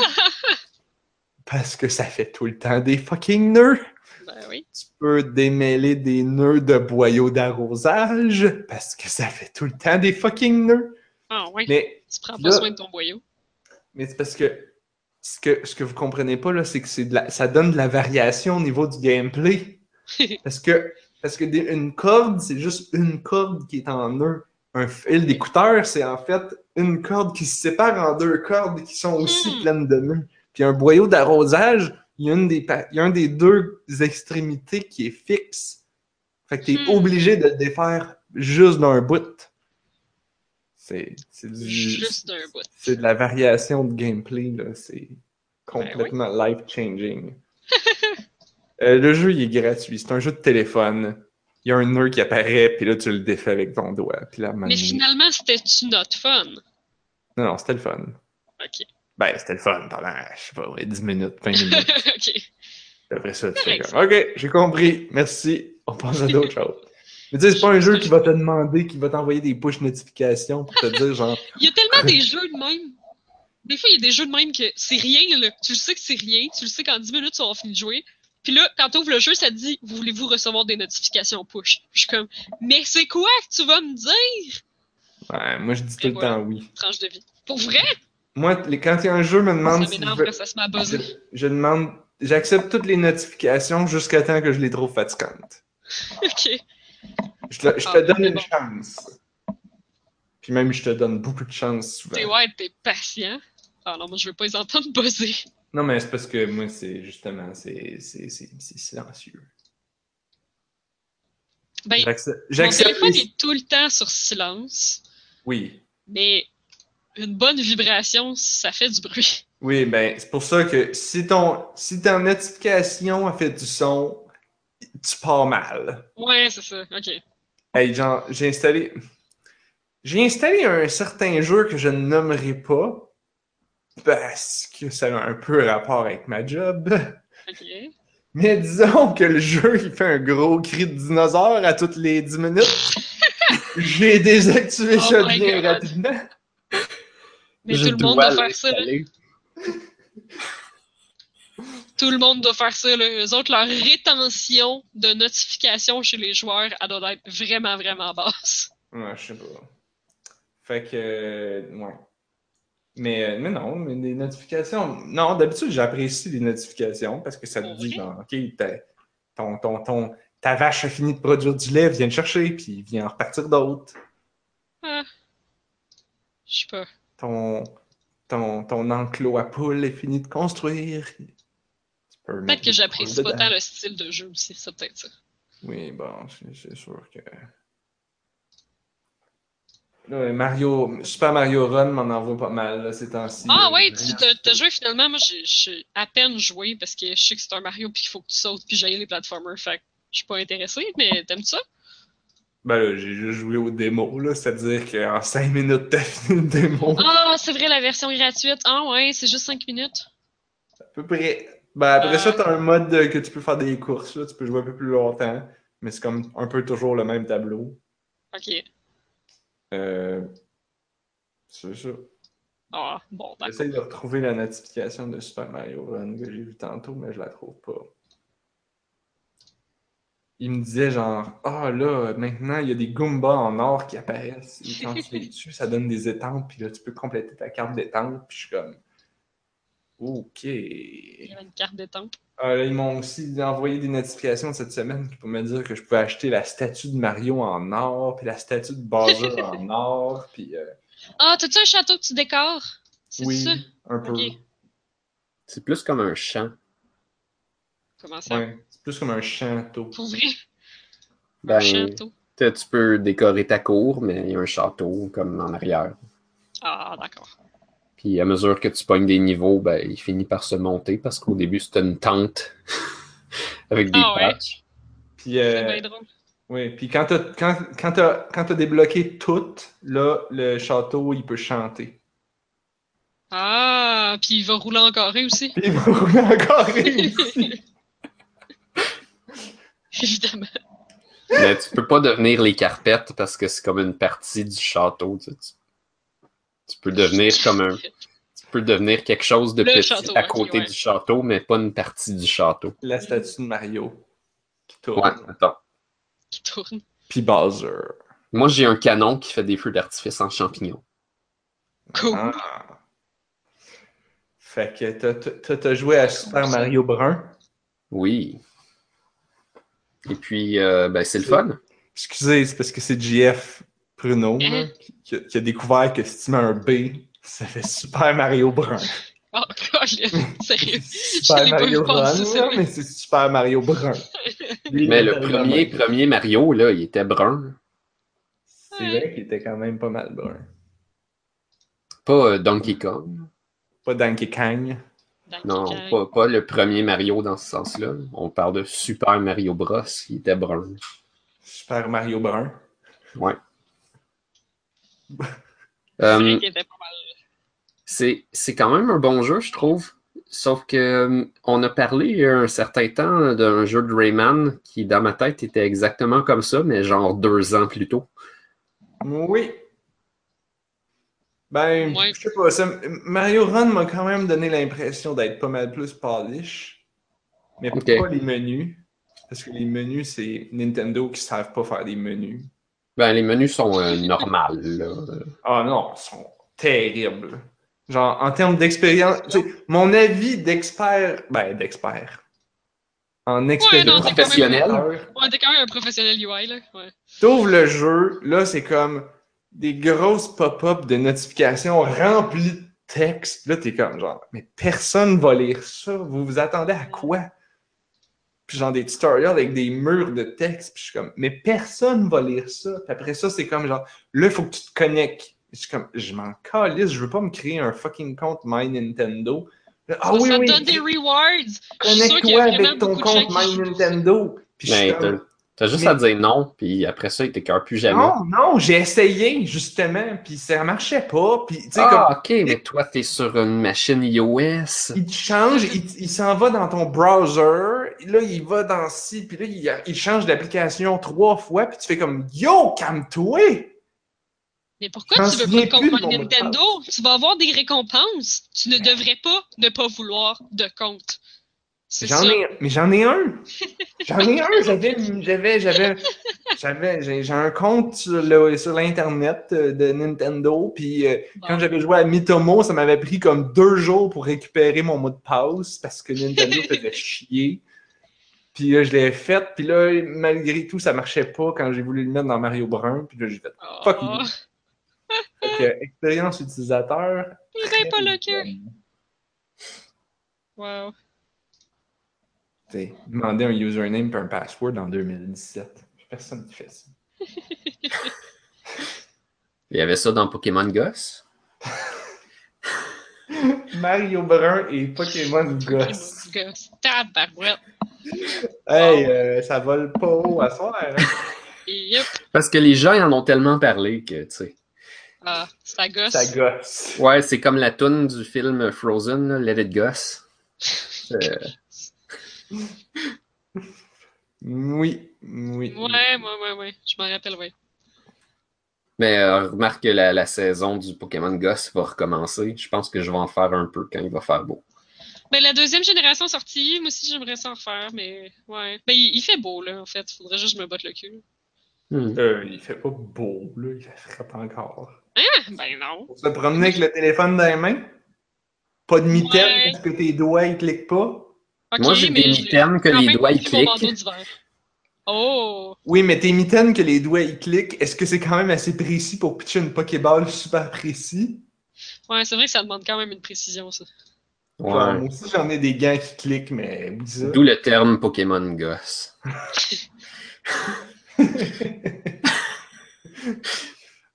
(laughs) Parce que ça fait tout le temps des fucking nœuds. Ben oui. Tu peux démêler des nœuds de boyaux d'arrosage. Parce que ça fait tout le temps des fucking nœuds. Ah ouais. Mais Tu prends là- pas soin de ton boyau. mais c'est parce que ce que, ce que vous comprenez pas, là, c'est que c'est de la- ça donne de la variation au niveau du gameplay. (laughs) Parce que, parce que des- une corde, c'est juste une corde qui est en nœud. Un fil d'écouteur, c'est en fait une corde qui se sépare en deux cordes qui sont aussi Hmm. pleines de nœuds. Puis un boyau d'arrosage, il y, a une des il y a un des deux extrémités qui est fixe. Fait que t'es Hmm. obligé de le défaire juste d'un bout. C'est c'est du- Juste d'un bout. c'est de la variation de gameplay, là. C'est Ben complètement life-changing. (laughs) Euh, le jeu, il est gratuit. C'est un jeu de téléphone. Il y a un nœud qui apparaît, puis là, tu le défais avec ton doigt. Puis là, Mais finalement, c'était-tu notre fun? Non, non, c'était le fun. Ok. Ben, c'était le fun pendant, je sais pas, ouais, 10 minutes, 20 minutes. (laughs) ok. Après ça, tu fais comme, OK, j'ai compris. Merci. On passe à d'autres (laughs) choses. Mais tu sais, c'est pas un jeu qui va te demander, qui va t'envoyer des push notifications pour te dire, genre, (laughs) Il y a tellement des jeux de même. Des fois, il y a des jeux de même que c'est rien, là. Tu le sais que c'est rien. Tu le sais qu'en 10 minutes, tu vas fini de jouer. Puis là, quand tu ouvres le jeu, ça te dit Voulez-vous recevoir des notifications push? Je suis comme Mais c'est quoi que tu vas me dire? Ouais, moi, je dis tout le voilà. temps oui. Tranche de vie. Pour vrai? Moi, les- quand il y a un jeu me demande Ça si je veux- quand ça se. Je, je demande, j'accepte toutes les notifications jusqu'à temps que je les trouve fatigantes. (laughs) ok. Je te, je te Ah, donne une bon. chance. Puis même, je te donne beaucoup de chance souvent. T'es ouais, t'es patient. Ah non, moi, je veux pas les entendre buzzer. Non, mais c'est parce que moi, c'est justement, c'est c'est- c'est- c'est silencieux. Ben, J'accepte. mon téléphone les- est tout le temps sur silence. Oui. Mais une bonne vibration, ça fait du bruit. Oui, ben, c'est pour ça que si, ton, si ta notification a fait du son, tu pars mal. Ouais, c'est ça. Ok. Hey, genre, j'ai installé. J'ai installé un certain jeu que je ne nommerai pas parce que ça a un peu rapport avec ma job. Ok. Mais disons que le jeu, il fait un gros cri de dinosaure à toutes les 10 minutes. (laughs) J'ai désactivé Oh ça bien God. rapidement. Mais Je tout le monde doit faire ça, là. (laughs) Tout le monde doit faire ça, là. Eux autres, leur rétention de notifications chez les joueurs, elle doit être vraiment, vraiment basse. Ouais, je sais pas. Fait que, euh, ouais. Mais, euh, mais non, mais des notifications. Non, d'habitude, j'apprécie les notifications parce que ça te Pour dit, genre, OK, t'as- ton, ton, ton, ta vache a fini de produire du lait, viens le chercher, puis viens en repartir d'autres. Ah. Je sais pas. Ton, ton, ton enclos à poules est fini de construire. Peut-être que j'apprécie pas tant le style de jeu aussi, c'est peut-être ça. Oui, bon, c'est sûr que. Là, Mario, Super Mario Run m'en envoie pas mal là, ces temps-ci. Ah ouais, tu t'as joué finalement. Moi, j'ai- à peine joué parce que je sais que c'est un Mario puis qu'il faut que tu sautes puis j'aille les platformers. Fait que je suis pas intéressée, mais t'aimes ça? Ben là, j'ai juste joué au démo, là, c'est-à-dire qu'en 5 minutes, t'as fini le démo. Ah, c'est vrai, la version gratuite. Ah ouais, c'est juste 5 minutes. À peu près. Ben après ça, Euh. t'as un mode que tu peux faire des courses, là, tu peux jouer un peu plus longtemps, mais c'est comme un peu toujours le même tableau. Ok. Euh... C'est ça. Ah, bon, d'accord. J'essaie de retrouver la notification de Super Mario Run que j'ai vu tantôt, mais je la trouve pas. Il me disait genre, ah là, maintenant il y a des Goombas en or qui apparaissent. Et quand tu les (laughs) tues, ça donne des étampes, puis là tu peux compléter ta carte d'étampes. Puis je suis comme, ok. Il y avait une carte d'étampe. Ah, ils m'ont aussi envoyé des notifications cette semaine pour me dire que je pouvais acheter la statue de Mario en or, puis la statue de Bowser (laughs) en or, puis euh, Ah, t'as-tu un château que tu décores? C'est oui, ça? un peu. C'est plus comme un champ. Comment ça? Ouais, c'est plus comme un château. Pour vrai? Ben, un château. tu tu peux décorer ta cour, mais il y a un château comme en arrière. Ah, d'accord. Puis à mesure que tu pognes des niveaux, ben, il finit par se monter parce qu'au début, c'était une tente (laughs) avec des Ah ouais? patchs. Puis, C'est euh, bien drôle. oui, puis quand t'as quand, quand t'as- quand t'as débloqué tout, là, le château, il peut chanter. Ah, puis il va rouler en carré aussi. Puis il va rouler encore ici. (laughs) (laughs) Évidemment. Mais tu peux pas devenir les carpettes parce que c'est comme une partie du château. Tu, sais. Tu- tu peux devenir comme un. Tu peux devenir quelque chose de Le petit château, à côté ouais. du château, mais pas une partie du château. La statue de Mario qui tourne. Ouais, attends. Qui tourne. Puis Bowser. Moi, j'ai un canon qui fait des feux d'artifice en champignons. Cool. Ah. Fait que t'as joué à Super Mario Brun. Oui. Et puis, euh, ben, c'est le fun. Excusez, c'est parce que c'est JF Pruno Hein? qui, qui a, qui a découvert que si tu mets un B, ça fait Super Mario Brun. Oh, Colin, (laughs) sérieux? Super Mario vu passer, Run, c'est là, vrai. mais c'est Super Mario Brun. Lui, (laughs) Mais le premier, vraiment- premier Mario, là, il était brun. C'est vrai qu'il était quand même pas mal brun. Pas euh, Donkey Kong. Pas Donkey Kong. Non, pas, pas le premier Mario dans ce sens-là. On parle de Super Mario Bros. qui était brun. Super Mario Brun. Ouais. (laughs) C'est Euh, vrai qu'il était pas mal. c'est c'est quand même un bon jeu, je trouve. Sauf que euh, on a parlé il y a un certain temps d'un jeu de Rayman qui, dans ma tête, était exactement comme ça, mais genre deux ans plus tôt. Oui. Ben, Ouais. je sais pas. ça- Mario Run m'a quand même donné l'impression d'être pas mal plus polish. Mais pas les menus? Parce que les menus, c'est Nintendo qui savent pas faire des menus. Ben, les menus sont euh, normales. là. Ah non, ils sont terribles. Genre, en termes d'expérience, tu sais, mon avis d'expert, ben, d'expert. En expérience. non, t'es Professionnel. Ouais, t'es quand même un professionnel UI, là. Ouais. T'ouvres le jeu, là, c'est comme des grosses pop-up de notifications remplies de texte. Là, t'es comme genre, mais personne va lire ça. Vous vous attendez à quoi? Puis genre des tutorials avec des murs de texte. Puis je suis comme, mais personne va lire ça. Puis après ça, c'est comme genre, là, il faut que tu te connectes. Je suis comme, je m'en calisse, je veux pas me créer un fucking compte My Nintendo. Ah oui, ça oui, donne des rewards. Connecte-toi avec ton compte My. Nintendo. Puis je suis Ben, comme, t'as juste Mais- à dire non, puis après ça, il t'écœure plus jamais. Non, non, j'ai essayé, justement, puis ça marchait pas. Puis, tu sais, Ah, ok, mais toi, t'es sur une machine iOS. comme, il te change, il, il s'en va dans ton browser, là, il va dans ci, puis là, il, il change d'application trois fois, puis tu fais comme, yo, calme-toi! Mais pourquoi tu veux pas de compte Nintendo? Tu vas avoir des récompenses. Tu ne devrais pas ne pas vouloir de compte. J'en ai, mais j'en ai un. (laughs) J'en ai un. J'avais, j'avais, j'avais, j'avais, j'ai un compte sur l'internet euh, de Nintendo. Puis euh, quand j'avais joué à Mitomo, ça m'avait pris comme deux jours pour récupérer mon mot de passe parce que Nintendo (laughs) faisait chier. Puis là, je l'ai fait. Puis là, malgré tout, ça marchait pas quand j'ai voulu le mettre dans Mario Brun. Puis là, j'ai fait fuck Oh. Fait que, expérience utilisateur. il pas le cœur. Wow. T'sais, demander un username et un password en 2017. Personne qui fait ça. (laughs) Il y avait ça dans Pokémon Goss. (laughs) Mario Brun et Pokémon Goss. Gosse. Tabarouette. Hey, euh, ça vole pas haut à soir. Hein? (laughs) Yep. Parce que les gens ils en ont tellement parlé que, tu sais. Ah, ça gosse. Ça gosse. Ouais, c'est comme la toune du film Frozen, là, Let It Goss. Euh, Oui, oui. Ouais, ouais, ouais, ouais. Je m'en rappelle, ouais. mais euh, remarque que la, la saison du Pokémon Goss va recommencer. Je pense que je vais en faire un peu quand il va faire beau. Ben, la deuxième génération sortie, moi aussi j'aimerais ça en refaire, mais ouais. Ben, il, il fait beau, là, en fait. Faudrait juste que je me botte le cul. Hmm. Euh, il fait pas beau, là. Il fait frappe encore. Ah, ben non. Pour se promener avec le téléphone dans les mains? Pas de mitaine Ouais. parce que tes doigts, ils cliquent pas? Moi, j'ai des je- mitaines que les doigts, ils cliquent. Oh! Oui, mais tes mitaines que les doigts, ils cliquent, est-ce que c'est quand même assez précis pour pitcher une Pokéball super précis? Ouais, c'est vrai que ça demande quand même une précision, ça. Genre, Ouais. moi aussi, j'en ai des gants qui cliquent, mais. D'où le terme Pokémon Goss. (laughs) (laughs)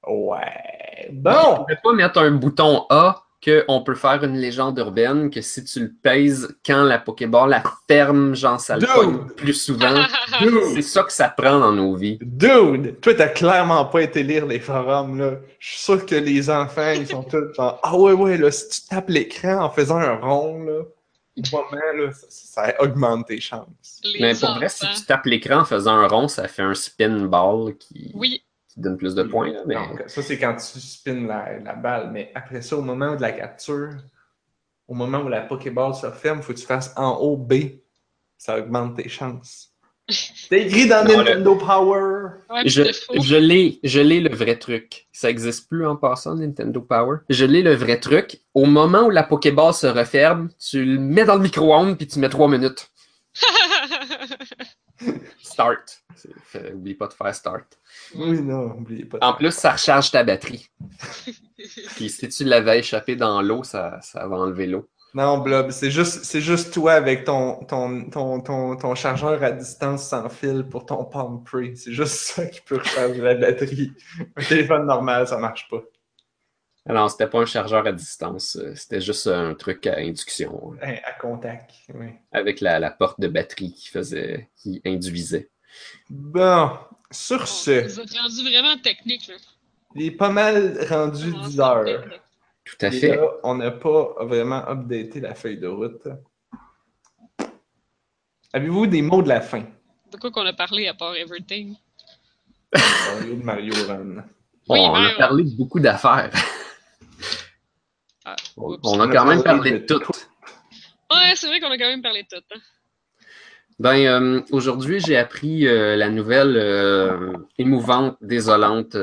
Ouais. On Bon! pourrait pas mettre un bouton A qu'on peut faire une légende urbaine que si tu le pèses quand la Pokéball la ferme, genre ça le Dude! pogne plus souvent. (laughs) C'est ça que ça prend dans nos vies. Dude! Toi, t'as clairement pas été lire les forums, là. Je suis sûr que les enfants, ils sont tous genre, ah ouais, ouais, là, si tu tapes l'écran en faisant un rond, là, au moment, là, ça, ça augmente tes chances. Les Mais pour vrai, si tu tapes l'écran en faisant un rond, ça fait un spin ball qui, Oui, qui donne plus de points. là, mais... Donc, ça, c'est quand tu spins la, la balle. Mais après ça, au moment de la capture, au moment où la Pokéball se ferme, il faut que tu fasses en haut B. Ça augmente tes chances. (laughs) C'est écrit dans Non, Nintendo Power. ouais, Je, l'ai, je l'ai le vrai truc. Ça existe plus en passant, Nintendo Power. Je l'ai le vrai truc. Au moment où la Pokéball se referme, tu le mets dans le micro-ondes puis tu mets trois minutes. (laughs) Start. Fait- oublie pas de faire start. Oui, non, oubliez pas. de En plus, ça recharge ta batterie. (laughs) Puis si tu l'avais échappé dans l'eau, ça, ça va enlever l'eau. Non, Blob, c'est juste, c'est juste toi avec ton, ton, ton, ton, ton chargeur à distance sans fil pour ton Palm Pre. C'est juste (laughs) ça qui peut recharger la batterie. Un téléphone normal, ça marche pas. Alors, c'était pas un chargeur à distance. euh, C'était juste un truc à induction Hein, À contact, oui. avec la, la porte de batterie qui faisait, qui induisait. Bon, sur ce, Vous êtes rendu vraiment technique, là. il est pas mal rendu 10 heures. Tout à Et fait. là, on n'a pas vraiment updaté la feuille de route. Avez-vous des mots de la fin? De quoi qu'on a parlé à part Everything? Mario de Mario Run. Oui, on a parlé de beaucoup d'affaires. Ah, on a quand même parlé de tout. Ouais, c'est vrai qu'on a quand même parlé de tout. Hein. Ben, euh, aujourd'hui, j'ai appris euh, la nouvelle euh, émouvante, désolante,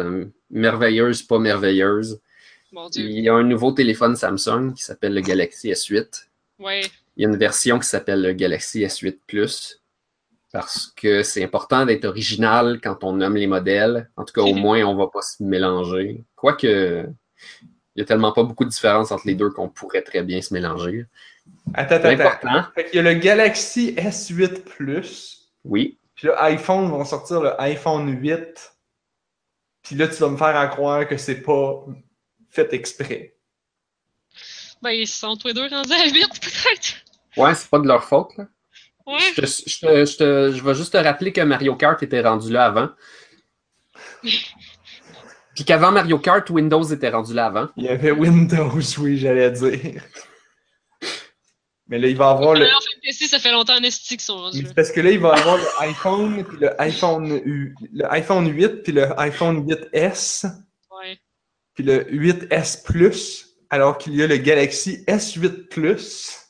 merveilleuse, pas merveilleuse. Mon Dieu. Il y a un nouveau téléphone Samsung qui s'appelle le Galaxy S8. Ouais. Il y a une version qui s'appelle le Galaxy S8 Plus parce que c'est important d'être original quand on nomme les modèles. En tout cas, au (laughs) moins, on va pas se mélanger. Quoique, il y a tellement pas beaucoup de différence entre les deux qu'on pourrait très bien se mélanger. Attends, attends, attends. L'important, Fait qu'il y a le Galaxy S8 Plus. oui, Puis là, iPhone vont sortir le iPhone 8. Puis là, tu vas me faire à croire que c'est pas fait exprès. Ben, ils sont tous les deux rendus à 8, peut-être. ouais, c'est pas de leur faute. Là. Ouais. Je, te- je te- je te- je vais juste te rappeler que Mario Kart était rendu là avant. (laughs) Puis qu'avant Mario Kart, Windows était rendu là avant. Il y avait Windows, oui, j'allais dire. Mais là, il va avoir le. En fait, PC, ça fait longtemps en qu'ils sont rendus parce que là, il va avoir le iPhone, puis le iPhone, U- le iPhone 8, puis le iPhone 8S, Ouais. puis le 8S Plus, alors qu'il y a le Galaxy S8 Plus.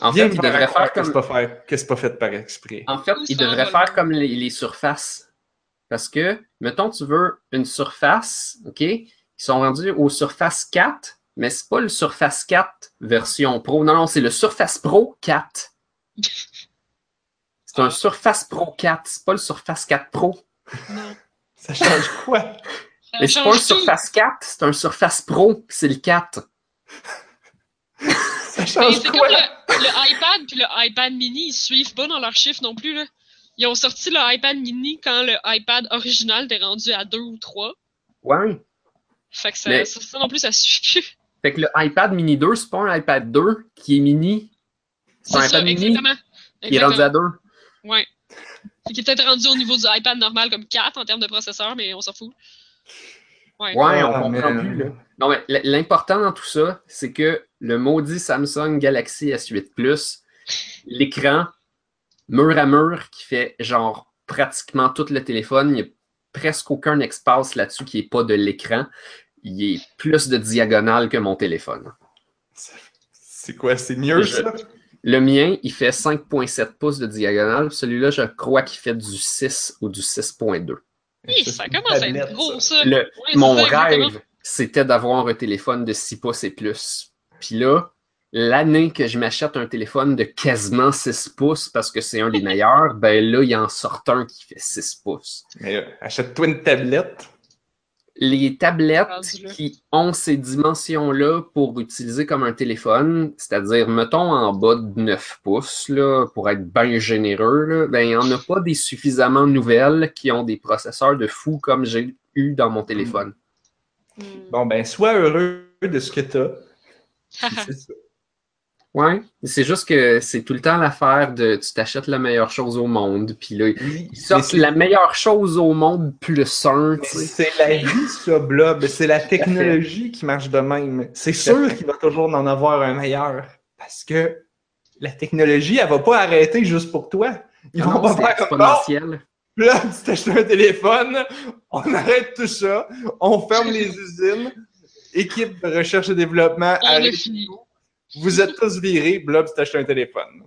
En fait, il devrait faire comme. pas, faire- que c'est pas fait par exprès? En fait, il devrait faire comme les, les surfaces. Parce que, mettons, tu veux une surface, OK? Ils sont rendus aux Surface 4, mais c'est pas le Surface 4 version Pro. Non, non, c'est le Surface Pro 4. (laughs) C'est un Surface Pro 4, c'est pas le Surface 4 Pro. Non. Ça change quoi? Ça Mais c'est pas un. Surface 4, c'est un Surface Pro, puis c'est le 4. (laughs) Ça Mais change c'est quoi? comme le, le iPad puis le iPad mini, ils suivent pas dans leurs chiffres non plus. Là. Ils ont sorti le iPad mini quand le iPad original était rendu à 2 ou 3. Ouais. Fait que ça, Mais- ça, ça non plus, ça suit plus. Fait que le iPad mini 2, c'est pas un iPad 2 qui est mini. C'est un C'est ça, iPad mini exactement. qui est rendu à 2. Ouais. Fait qu'il est peut-être rendu au niveau du iPad normal comme 4 en termes de processeur, mais on s'en fout. Ouais. Ouais, on Ah, comprend plus, là. Non, mais l'important dans tout ça, c'est que le maudit Samsung Galaxy S8 Plus, l'écran mur à mur qui fait genre pratiquement tout le téléphone, il n'y a presque aucun espace là-dessus qui n'est pas de l'écran. Il est plus de diagonale que mon téléphone. C'est quoi? C'est mieux, Je- ça? Le mien, il fait 5.7 pouces de diagonale. Celui-là, je crois qu'il fait du 6 ou du 6.2. Hi, Ça, commence à être gros, ça. Le- Ouais, Mon rêve, c'était d'avoir un téléphone de 6 pouces et plus. Puis là, l'année que je m'achète un téléphone de quasiment 6 pouces parce que c'est un des meilleurs, ben là, il en sort un qui fait 6 pouces. Mais euh, achète-toi une tablette. Les tablettes qui ont ces dimensions-là pour utiliser comme un téléphone, c'est-à-dire, mettons, en bas de 9 pouces, là, pour être bien généreux, là, ben, il n'y en a pas des suffisamment nouvelles qui ont des processeurs de fou comme j'ai eu dans mon téléphone. Hmm. Bon, ben, sois heureux de ce que (laughs) c'est ça. Ouais, c'est juste que c'est tout le temps l'affaire de tu t'achètes la meilleure chose au monde, puis là, Oui, ils sortent la meilleure chose au monde plus un, mais tu sais. c'est la vie, ça, Blob. C'est la technologie qui marche de même. C'est sûr qu'il va toujours en avoir un meilleur. Parce que la technologie, elle va pas arrêter juste pour toi. Ils vont pas c'est faire comme non, exponentiel. Là, tu t'achètes un téléphone, on arrête tout ça, on ferme les usines, équipe de recherche et développement, arrête fini. tout. Vous êtes tous virés, Blob, tu t'achètes un téléphone.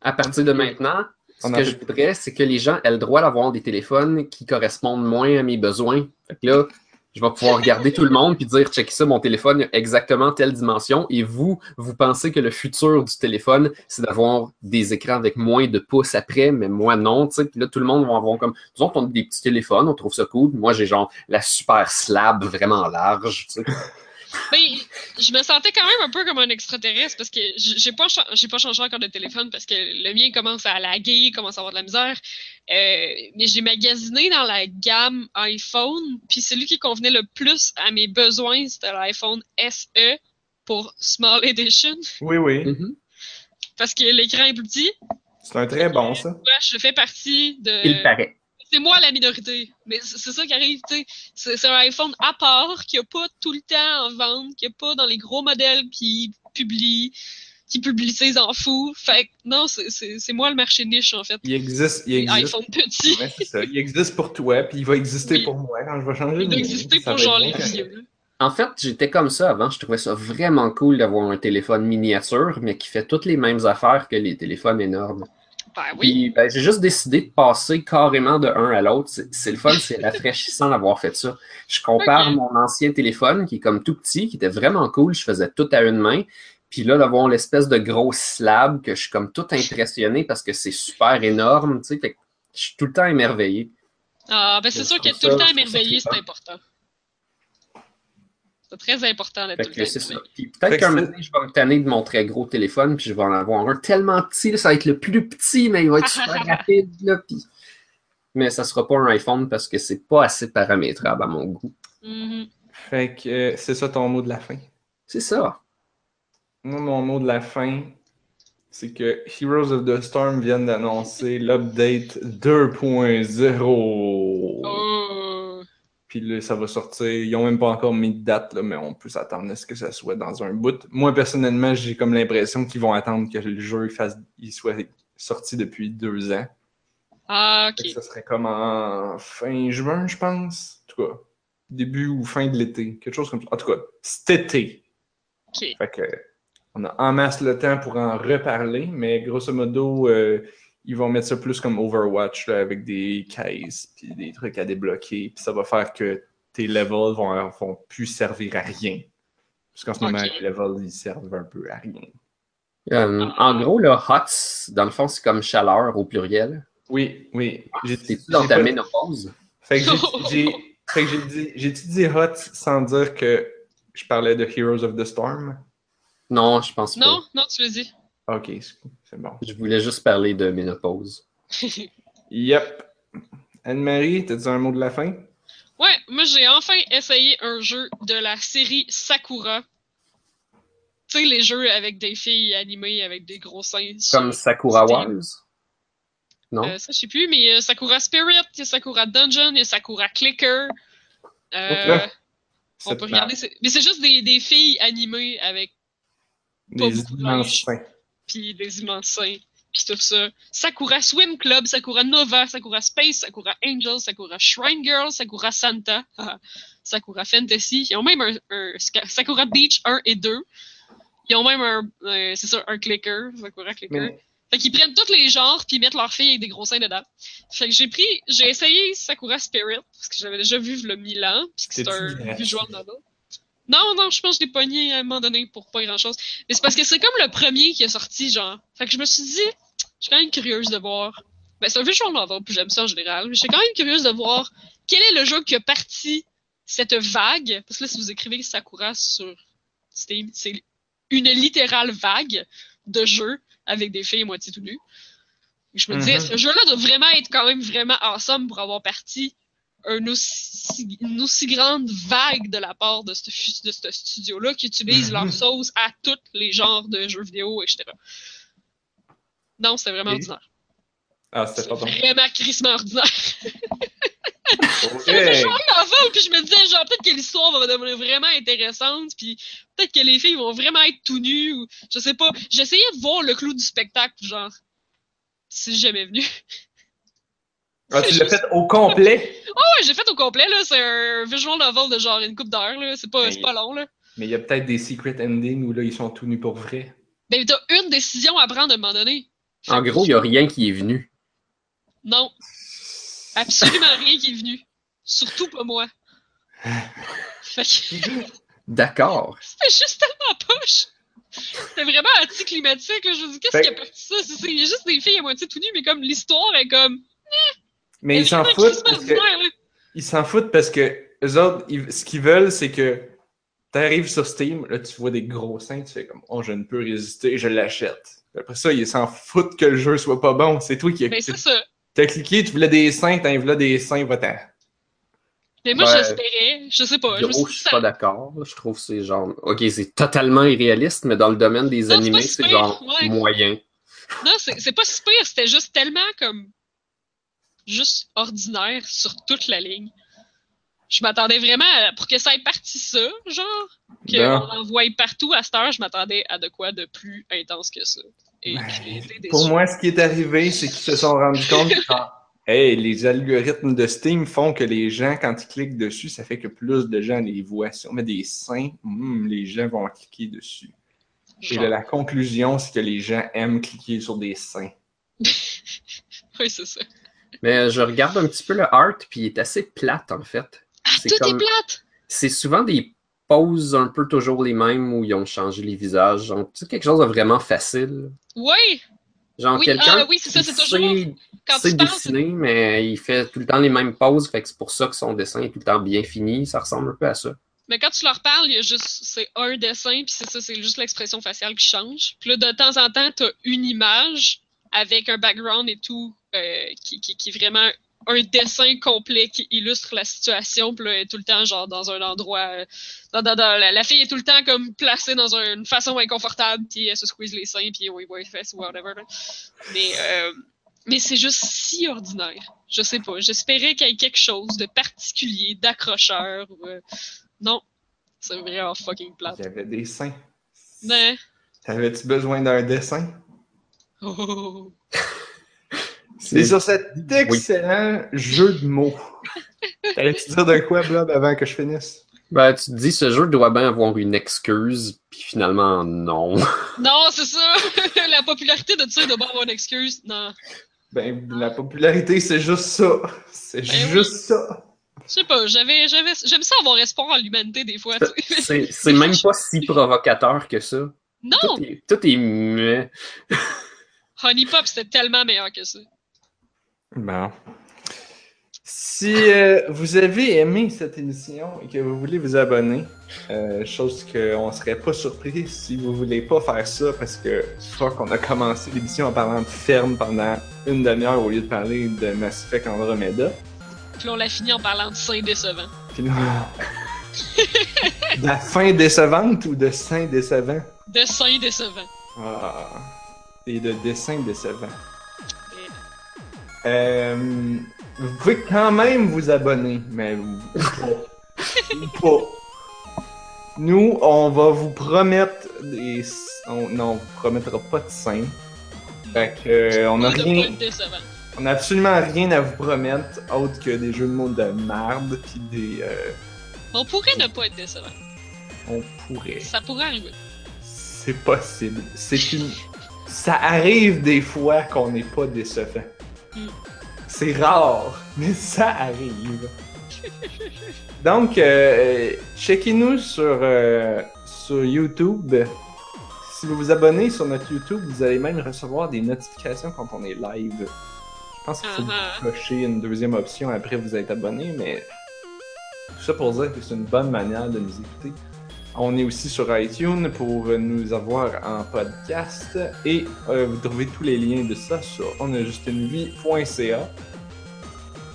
À partir de maintenant, ce que je voudrais, c'est que les gens aient le droit d'avoir des téléphones qui correspondent moins à mes besoins. Fait que là, je vais pouvoir regarder tout le monde puis dire check ça, mon téléphone a exactement telle dimension. Et vous, vous pensez que le futur du téléphone, c'est d'avoir des écrans avec moins de pouces après, mais moi non. tu sais. Puis là, tout le monde va avoir comme. Disons qu'on a des petits téléphones, on trouve ça cool. Moi, j'ai genre la super slab vraiment large. Ben, je me sentais quand même un peu comme un extraterrestre parce que j'ai pas, j'ai pas changé encore de téléphone parce que le mien commence à laguer, commence à avoir de la misère. Euh, mais j'ai magasiné dans la gamme iPhone, puis celui qui convenait le plus à mes besoins, c'était l'iPhone SE pour Small Edition Oui, oui. Mhm. parce que l'écran est plus petit. C'est un très bon, ça. Ouais, je fais partie de. Il paraît. C'est moi la minorité. Mais c'est ça qui arrive, tu sais. C'est un iPhone à part qui a pas tout le temps en vente, qui a pas dans les gros modèles qui publient, qui publicisent en fou. Fait que non, c'est- moi le marché niche, en fait. Il existe, il existe. iPhone petits. Ouais, c'est ça. Il existe pour toi, puis il va exister Oui. pour moi quand je vais changer Il mien. exister pour va genre les vieux. En fait, j'étais comme ça avant. Je trouvais ça vraiment cool d'avoir un téléphone miniature, mais qui fait toutes les mêmes affaires que les téléphones énormes. Ben oui. Ben, j'ai juste décidé de passer carrément de un à l'autre. C'est le fun, c'est (laughs) rafraîchissant d'avoir fait ça. Je compare mon ancien téléphone qui est comme tout petit, qui était vraiment cool. Je faisais tout à une main. Puis là, d'avoir l'espèce de gros slab que je suis comme tout impressionné parce que c'est super énorme. Tu sais, fait que je suis tout le temps émerveillé. Ah, ben c'est sûr que tout le temps émerveillé, c'est important. C'est très important d'être Fait tout le temps peut-être qu'un donné, je vais me tanner de mon très gros téléphone, puis je vais en avoir un tellement petit, là, ça va être le plus petit, mais il va être super (laughs) rapide. Là, puis... Mais ça sera pas un iPhone parce que c'est pas assez paramétrable à mon goût. Mhm. Fait que euh, c'est ça ton mot de la fin. C'est ça. Moi, mon mot de la fin, c'est que Heroes of the Storm viennent d'annoncer l'update 2.0. Oh. Puis là, ça va sortir. Ils ont même pas encore mis de date, là, mais on peut s'attendre à ce que ça soit dans un bout. Moi, personnellement, j'ai comme l'impression qu'ils vont attendre que le jeu fasse, il soit sorti depuis deux ans. Ah, ok. Ça serait comme en fin juin, je pense. En tout cas, début ou fin de l'été. Quelque chose comme ça. En tout cas, cet été. Ok. Fait que, on a en masse le temps pour en reparler, mais grosso modo, euh, ils vont mettre ça plus comme Overwatch là, avec des cases puis des trucs à débloquer. Puis ça va faire que tes levels vont, vont plus servir à rien. Parce qu'en ce moment, les levels, ils servent un peu à rien. Euh, en gros, le HOTS, dans le fond, c'est comme chaleur au pluriel. Oui, oui. J'ai- T'es dans ta pas- ménopause? Fait que j'ai- (laughs) j'ai fait que j'ai dit, j'ai dit hot sans dire que je parlais de Heroes of the Storm. Non, je pense pas. Non, non, tu l'as dit. Ok, c'est c'est bon. Je voulais juste parler de ménopause. (laughs) Yep. Anne-Marie, t'as-tu un mot de la fin? Ouais, moi j'ai enfin essayé un jeu de la série Sakura. Tu sais, les jeux avec des filles animées avec des gros seins. Comme Sakura. Wars? Non? Euh, ça, je sais plus, mais il y a Sakura Spirit, il y a Sakura Dungeon, il y a Sakura Clicker. Euh, on peut regarder. Mais c'est juste des, des filles animées avec pas Des beaucoup de linge. Puis des immenses seins, puis tout ça. Sakura Swim Club, Sakura Nova, Sakura Space, Sakura Angel, Sakura Shrine Girl, Sakura Santa, (laughs) Sakura Fantasy. Ils ont même un, Sakura Beach 1 et 2. Ils ont même un, euh, c'est ça, un clicker, Sakura Clicker. Mais- Fait qu'ils prennent tous les genres puis ils mettent leurs filles avec des gros seins dedans. Fait que j'ai pris, j'ai essayé Sakura Spirit parce que j'avais déjà vu le Milan puis que c'est un visual novel. Non, non, je pense que je l'ai pogné à un moment donné pour pas grand chose. Mais c'est parce que c'est comme le premier qui est sorti, genre. Fait que je me suis dit, je suis quand même curieuse de voir. Ben, c'est un visual novel, puis j'aime ça en général. Mais je suis quand même curieuse de voir quel est le jeu qui a parti cette vague. Parce que là, si vous écrivez Sakura sur Steam, c'est une littérale vague de jeux avec des filles moitié tout nues. Je me disais, Mhm. ce jeu-là doit vraiment être quand même vraiment awesome pour avoir parti aussi, une aussi grande vague de la part de ce, fu- de ce studio-là qui utilise Mhm. leur sauce à tous les genres de jeux vidéo, etc. Non, c'est vraiment Et- ordinaire. Ah, c'était pas bon. Vraiment crissement ordinaire. Ok. (laughs) Je jouais à vol, puis je me disais, genre, peut-être que l'histoire va devenir vraiment intéressante, puis peut-être que les filles vont vraiment être tout nues, ou je sais pas. J'essayais de voir le clou du spectacle, genre, si jamais venu. Ah, tu l'as fait au complet? (laughs) Oh, ouais, j'ai fait au complet, là. C'est un visual novel de genre une coupe d'heure, là. C'est pas, c'est pas long, là. Mais il y a peut-être des secret endings où là, ils sont tout nus pour vrai. Ben, t'as une décision à prendre à un moment donné. En gros, il n'y a rien qui est venu. Non. Absolument rien qui est venu. Surtout pas moi. (laughs) Fait que D'accord. (laughs) c'était juste tellement poche. C'était vraiment anticlimatique, là. Je me dis, qu'est-ce Fait- qui a parti ça? C'est c'est- il y a juste des filles à moitié tout nues, mais comme l'histoire est comme. Mais ils s'en foutent parce que ils s'en foutent parce que eux autres, ils- ce qu'ils veulent, c'est que t'arrives sur Steam, là, tu vois des gros seins, tu fais comme Oh, je ne peux résister, je l'achète. Après ça, ils s'en foutent que le jeu soit pas bon. C'est toi qui as, Ben, c'est ça. t'as cliqué, tu voulais des seins, t'en voulais des seins, va-t'en. Mais moi, Ouais. j'espérais. Je sais pas. Je me suis Gros, dit, je suis ça- pas d'accord. Je trouve que c'est genre. Ok, c'est totalement irréaliste, mais dans le domaine des Non, animés, si c'est genre ouais. moyen. Non, c'est c'est pas si pire, c'était juste tellement comme juste ordinaire sur toute la ligne. Je m'attendais vraiment à, pour que ça ait parti ça, genre, qu'on Non. en voie partout à cette heure, je m'attendais à de quoi de plus intense que ça. Et déçu. Pour moi, ce qui est arrivé, c'est qu'ils se sont rendus (laughs) compte que Hey, les algorithmes de Steam font que les gens, quand ils cliquent dessus, ça fait que plus de gens les voient. Si on met des seins, hmm, les gens vont cliquer dessus. Et Genre. la conclusion, c'est que les gens aiment cliquer sur des seins. (laughs) Oui, c'est ça. Mais je regarde un petit peu le art, puis il est assez plate en fait. Ah, C'est tout comme- est plate! C'est souvent des poses un peu toujours les mêmes où ils ont changé les visages. Tu sais, quelque chose de vraiment facile. Oui! Genre Oui, quelqu'un ah oui, c'est ça, c'est toujours- Quand sait tu mais il fait tout le temps les mêmes poses, fait que c'est pour ça que son dessin est tout le temps bien fini. Ça ressemble un peu à ça. Mais quand tu leur parles, il y a juste c'est un dessin, puis c'est ça, c'est juste l'expression faciale qui change. Puis là, de temps en temps, t'as une image avec un background et tout, euh, qui, qui, qui est vraiment un dessin complet qui illustre la situation. Puis là, elle est tout le temps genre dans un endroit. euh, dans- dans- dans- la, la fille est tout le temps comme placée dans une façon inconfortable, puis elle se squeeze les seins, puis oui, oui, fesses, whatever. là. Mais, euh, mais c'est juste si ordinaire. Je sais pas. J'espérais qu'il y ait quelque chose de particulier, d'accrocheur. ou, non, c'est vraiment fucking plate. Il y avait des seins. Mais. T'avais-tu besoin d'un dessin? Oh. C'est sur cet excellent jeu de mots. T'allais-tu dire de quoi, Blob, avant que je finisse? Ben, tu te dis, ce jeu doit bien avoir une excuse, puis finalement, non. (laughs) Non, c'est ça! (laughs) la popularité de ça, il doit bien avoir une excuse. Non. Ben, la popularité, c'est juste ça. C'est Ben juste ça. Je sais pas, j'avais, j'avais, j'aime ça avoir espoir en l'humanité des fois. tu sais. C'est c'est même (laughs) pas si provocateur que ça. Non! Tout est, tout est muet. Honey Pop, c'était tellement meilleur que ça. Bon. Si euh, vous avez aimé cette émission et que vous voulez vous abonner, euh, chose qu'on serait pas surpris si vous voulez pas faire ça parce que fuck, on a commencé l'émission en parlant de ferme pendant une demi-heure au lieu de parler de Mass Effect Andromeda. Puis on l'a fini en parlant de seins décevants. Puis là- de la fin décevante ou de sein décevant? De seins décevants. Ah. Et de dessin décevant. Euh, vous pouvez quand même vous abonner, mais pas. Ou (laughs) pas. Nous, on va vous promettre des. on- non, on vous promettra pas de sein. Fait que, euh, on a rien. On a absolument rien à vous promettre autre que des jeux de mots de merde pis des. euh, On pourrait ne pas être décevant. on pourrait. Ça pourrait arriver. C'est possible. C'est une. Ça arrive des fois qu'on n'est pas décevant. Mm. C'est rare, mais ça arrive. Donc, euh, checkez-nous sur, euh, sur YouTube. Si vous vous abonnez sur notre YouTube, vous allez même recevoir des notifications quand on est live. Je pense qu'il faut Ah cocher une deuxième option après vous être abonné, mais tout ça pour dire que c'est une bonne manière de nous écouter. On est aussi sur iTunes pour nous avoir en podcast et euh, vous trouvez tous les liens de ça sur onajustunevie.ca.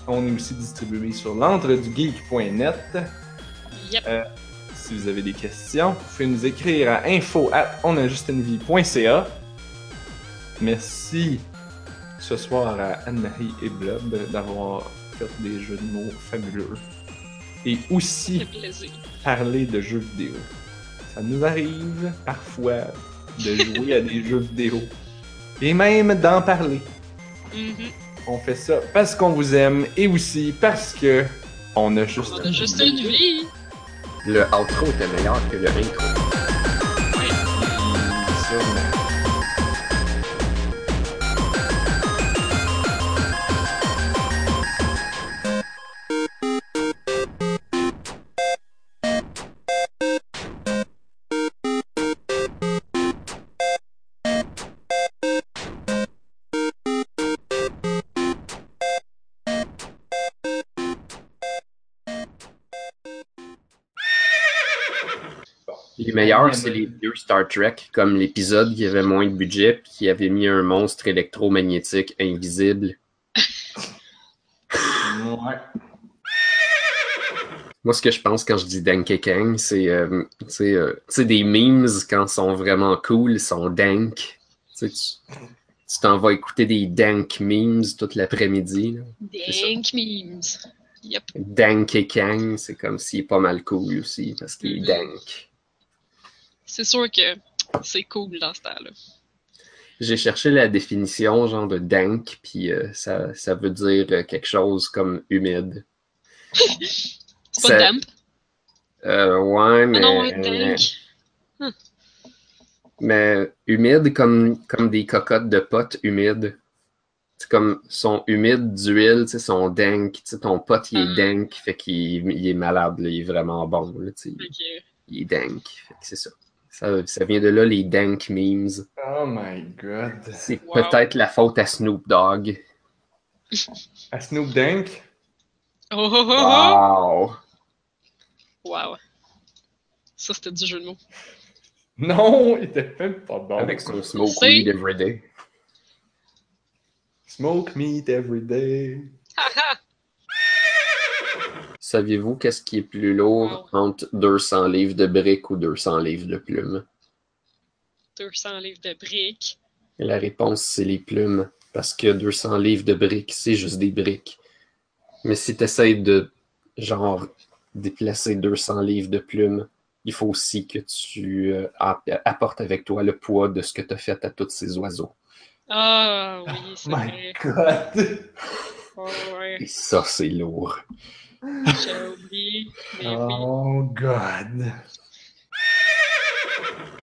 On est aussi distribué sur l'entredugeek.net. Yep. Si vous avez des questions, vous pouvez nous écrire à info at onajustunevie.ca. Merci ce soir à Anne-Marie et Blob d'avoir fait des jeux de mots fabuleux. Et aussi (laughs) parler de jeux vidéo. Ça nous arrive parfois de jouer à des (laughs) jeux vidéo. Et même d'en parler. Mhm. On fait ça parce qu'on vous aime et aussi parce que on a juste, On a juste une vie. Le outro était meilleur que le intro. C'est les vieux Star Trek, comme l'épisode qui avait moins de budget puis qui avait mis un monstre électromagnétique invisible. Ouais. Moi, ce que je pense quand je dis Dank Kang, c'est euh, tu sais, euh, des memes quand ils sont vraiment cool, ils sont dank. Tu t'en vas écouter des dank memes toute l'après-midi. Dank memes. Yep. Dank Kang, c'est comme s'il est pas mal cool aussi parce qu'il est Mhm. dank. C'est sûr que c'est cool dans ce temps-là. J'ai cherché la définition genre de dank, puis euh, ça, ça veut dire euh, quelque chose comme humide. (laughs) C'est pas damp? Euh, ouais, Ah mais, non, ouais, dank. mais humide comme, comme des cocottes de potes humides. C'est comme sont humides d'huile, tu sais, sont dank. Tu sais, ton pote, il est Ah. dank, fait qu'il il est malade, là, il est vraiment bon. Là, tu sais, il est dank. Fait que c'est ça. Ça. Ça vient de là, les dank memes. Oh my god. C'est Wow. peut-être la faute à Snoop Dogg. À Snoop Dunk. Oh oh oh oh! Wow! Wow. Ça, c'était du jeu de mots. Non, il était même pas bon. Avec son smoke C'est- weed everyday. Smoke meat every day. Saviez-vous qu'est-ce qui est plus lourd entre 200 livres de briques ou 200 livres de plumes? 200 livres de briques. Et la réponse, c'est les plumes. Parce que 200 livres de briques, c'est juste des briques. Mais si tu essaies de, genre, déplacer 200 livres de plumes, il faut aussi que tu euh, app- apportes avec toi le poids de ce que tu as fait à tous ces oiseaux. Ah oui, c'est (laughs) My vrai. god. Oh, ouais. Et ça, c'est lourd. J'ai oublié. Mais oui. Oh, God.